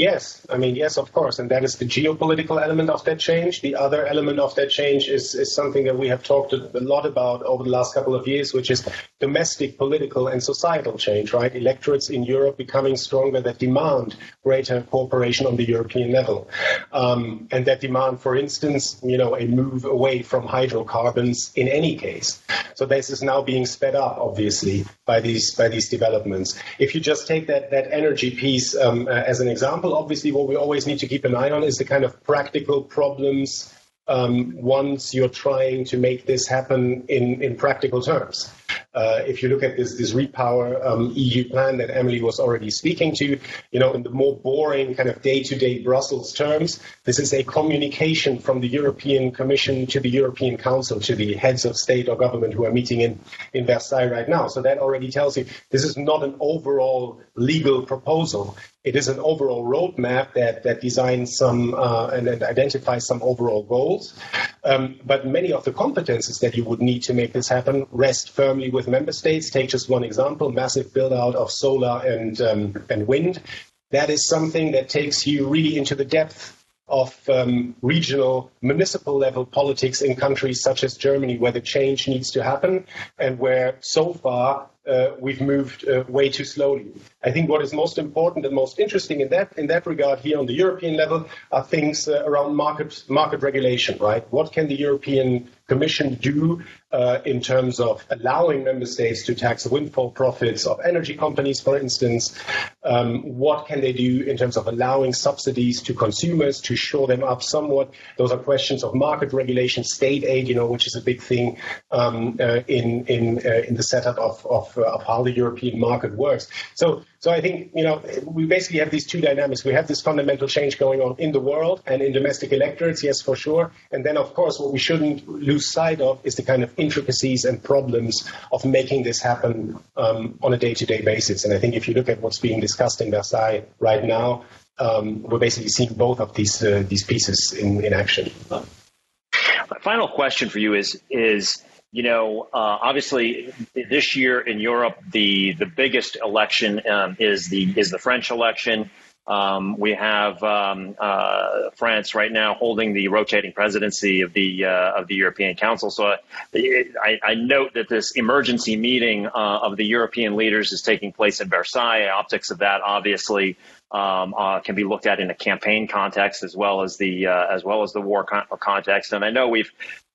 Yes, I mean, yes, of course. And that is the geopolitical element of that change. The other element of that change is, is something that we have talked a lot about over the last couple of years, which is domestic political and societal change, right? Electorates in Europe becoming stronger that demand greater cooperation on the European level. Um, and that demand, for instance, you know, a move away from hydrocarbons in any case. So this is now being sped up, obviously, by these by these developments. If you just take that, that energy piece um, uh, as an example, obviously, what we always need to keep an eye on is the kind of practical problems um, once you're trying to make this happen in, in practical terms. Uh, if you look at this, this repower um, EU plan that Emily was already speaking to, you know, in the more boring kind of day-to-day Brussels terms, this is a communication from the European Commission to the European Council, to the heads of state or government who are meeting in, in Versailles right now. So that already tells you this is not an overall legal proposal. It is an overall roadmap that, that designs some uh, and, and, identifies some overall goals. Um, but many of the competences that you would need to make this happen rest firmly with member states. Take just one example: massive build out of solar and um, and wind. That is something that takes you really into the depth of um, regional municipal level politics in countries such as Germany, where the change needs to happen, and where so far uh, we've moved uh, way too slowly. I think what is most important and most interesting in that in that regard here on the European level are things uh, around market market regulation, right? What can the European Commission do uh, in terms of allowing member states to tax windfall profits of energy companies, for instance? Um, what can they do in terms of allowing subsidies to consumers to shore them up somewhat? Those are questions of market regulation, state aid, you know, which is a big thing um, uh, in in uh, in the setup of of, of how the European market works. So so I think, you know, we basically have these two dynamics. We have this fundamental change going on in the world and in domestic electorates, yes, for sure. And then, of course, what we shouldn't lose sight of is the kind of intricacies and problems of making this happen um, on a day-to-day basis. And I think if you look at what's being discussed in Versailles right now, um, we're basically seeing both of these uh, these pieces in, in action. My final question for you is is you know, uh, obviously this year in Europe, the the biggest election um, is the is the French election. Um, we have um, uh, France right now holding the rotating presidency of the uh, of the European Council. So it, I, I, note that this emergency meeting uh, of the European leaders is taking place in Versailles. Optics of that, obviously, um, uh, can be looked at in a campaign context as well as the uh, as well as the war con- context. And I know we've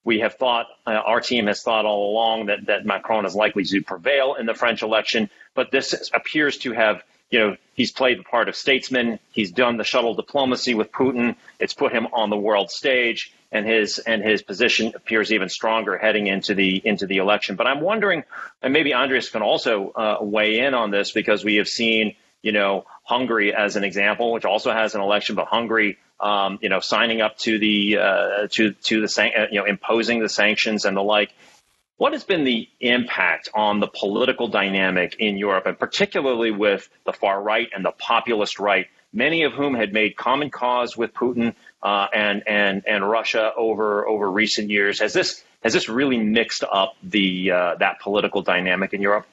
we have thought, uh, our team has thought all along that, that Macron is likely to prevail in the French election, but this appears to have, you know, he's played the part of statesman. He's done the shuttle diplomacy with Putin. It's put him on the world stage, and his and his position appears even stronger heading into the into the election. But I'm wondering, and maybe Andrius can also uh, weigh in on this because we have seen, you know, Hungary as an example, which also has an election, but Hungary um, you know, signing up to the uh, to to the san- uh, you know imposing the sanctions and the like. What has been the impact on the political dynamic in Europe, and particularly with the far right and the populist right, many of whom had made common cause with Putin uh, and and and Russia over over recent years? Has this has this really mixed up the uh, that political dynamic in Europe?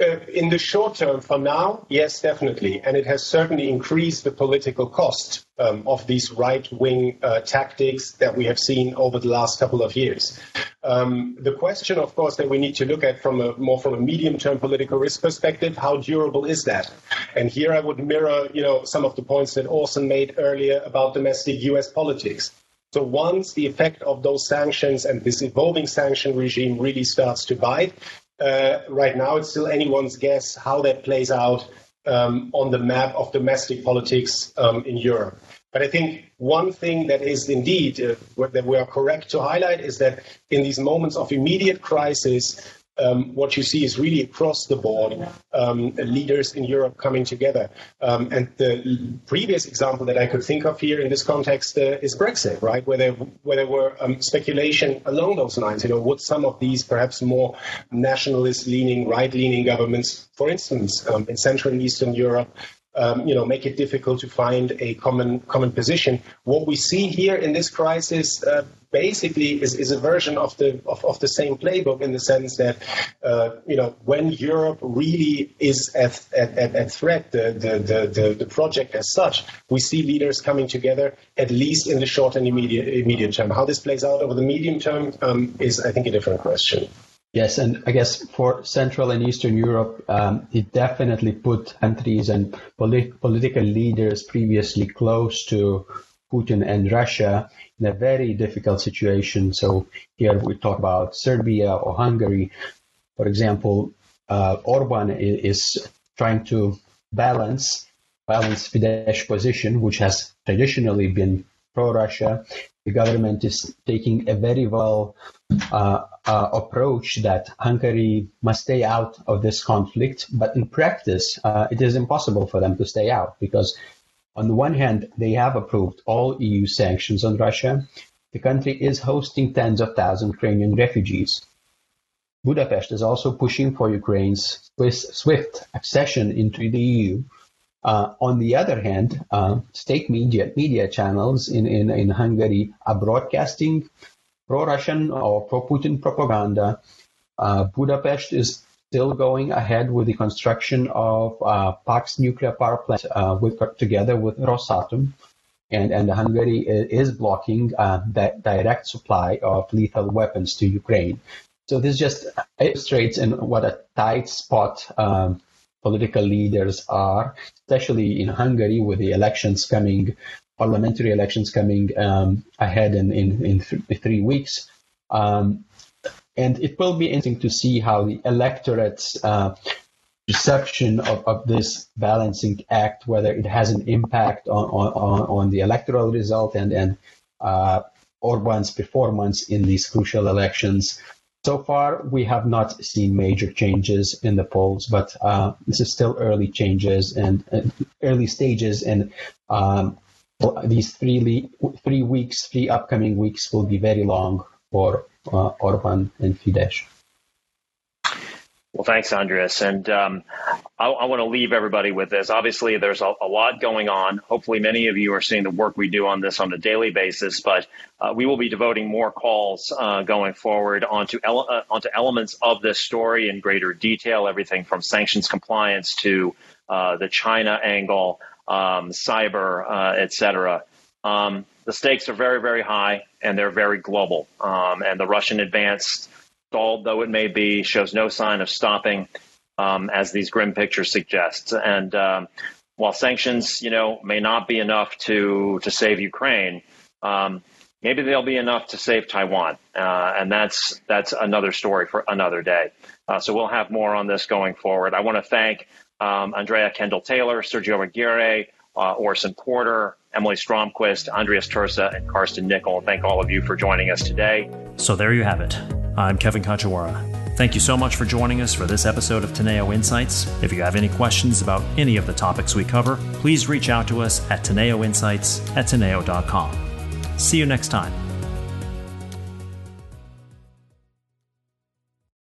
Uh, in the short term, for now, yes, definitely. And it has certainly increased the political cost um, of these right wing uh, tactics that we have seen over the last couple of years. Um, the question, of course, that we need to look at from a more from a medium term political risk perspective, how durable is that? And here I would mirror, you know, some of the points that Orson made earlier about domestic US politics. So once the effect of those sanctions and this evolving sanction regime really starts to bite, uh, right now, it's still anyone's guess how that plays out um, on the map of domestic politics um, in Europe. But I think one thing that is indeed uh, that we are correct to highlight is that in these moments of immediate crisis, um, what you see is really across the board um, leaders in Europe coming together. Um, and the previous example that I could think of here in this context uh, is Brexit, right? Where there, where there were um, speculation along those lines. You know, would some of these perhaps more nationalist-leaning, right-leaning governments, for instance, um, in Central and Eastern Europe, um, you know, make it difficult to find a common common position. What we see here in this crisis uh, basically is, is a version of the of, of the same playbook in the sense that uh, you know when Europe really is at at, at threat, the, the, the, the, the project as such, we see leaders coming together at least in the short and immediate immediate term. How this plays out over the medium term um, is, I think, a different question. Yes, and I guess for Central and Eastern Europe, um, it definitely put countries and polit- political leaders previously close to Putin and Russia in a very difficult situation. So here we talk about Serbia or Hungary. For example, uh, Orban is trying to balance balance Fidesz position, which has traditionally been pro-Russia. The government is taking a very well approach that Hungary must stay out of this conflict, but in practice, uh, it is impossible for them to stay out because on the one hand, they have approved all EU sanctions on Russia. The country is hosting tens of thousands of Ukrainian refugees. Budapest is also pushing for Ukraine's swift accession into the EU. Uh, on the other hand, uh, state media media channels in, in, in Hungary are broadcasting pro-Russian or pro-Putin propaganda. Uh, Budapest is still going ahead with the construction of uh, Paks nuclear power plant uh, with, together with Rosatom. And, and Hungary is blocking uh, that direct supply of lethal weapons to Ukraine. So this just illustrates in what a tight spot um, political leaders are, especially in Hungary with the elections coming, parliamentary elections coming um, ahead in, in, in th- three weeks. Um, and it will be interesting to see how the electorate's uh, perception of, of this balancing act, whether it has an impact on, on, on the electoral result and, and uh, Orban's performance in these crucial elections. So far, we have not seen major changes in the polls, but uh, this is still early changes and, and early stages, and um, these three three weeks, three upcoming weeks, will be very long for uh, Orban and Fidesz. Well, thanks, Andrius. And um, I, I want to leave everybody with this. Obviously, there's a, a, lot going on. Hopefully, many of you are seeing the work we do on this on a daily basis, but uh, we will be devoting more calls uh, going forward onto, ele- uh, onto elements of this story in greater detail, everything from sanctions compliance to uh, the China angle, um, cyber, uh, et cetera. Um, the stakes are very, very high and they're very global. Um, and the Russian advance stalled though it may be, shows no sign of stopping, um, as these grim pictures suggest. And um, while sanctions, you know, may not be enough to to save Ukraine, um, maybe they'll be enough to save Taiwan, uh, and that's that's another story for another day. Uh, so we'll have more on this going forward. I want to thank um, Andrea Kendall Taylor, Sergio Aguirre, uh, Orson Porter, Emily Stromquist, Andrius Tursa, and Carsten Nickel. Thank all of you for joining us today. So there you have it. I'm Kevin Kajiwara. Thank you so much for joining us for this episode of Teneo Insights. If you have any questions about any of the topics we cover, please reach out to us at teneoinsights at teneo.com. See you next time.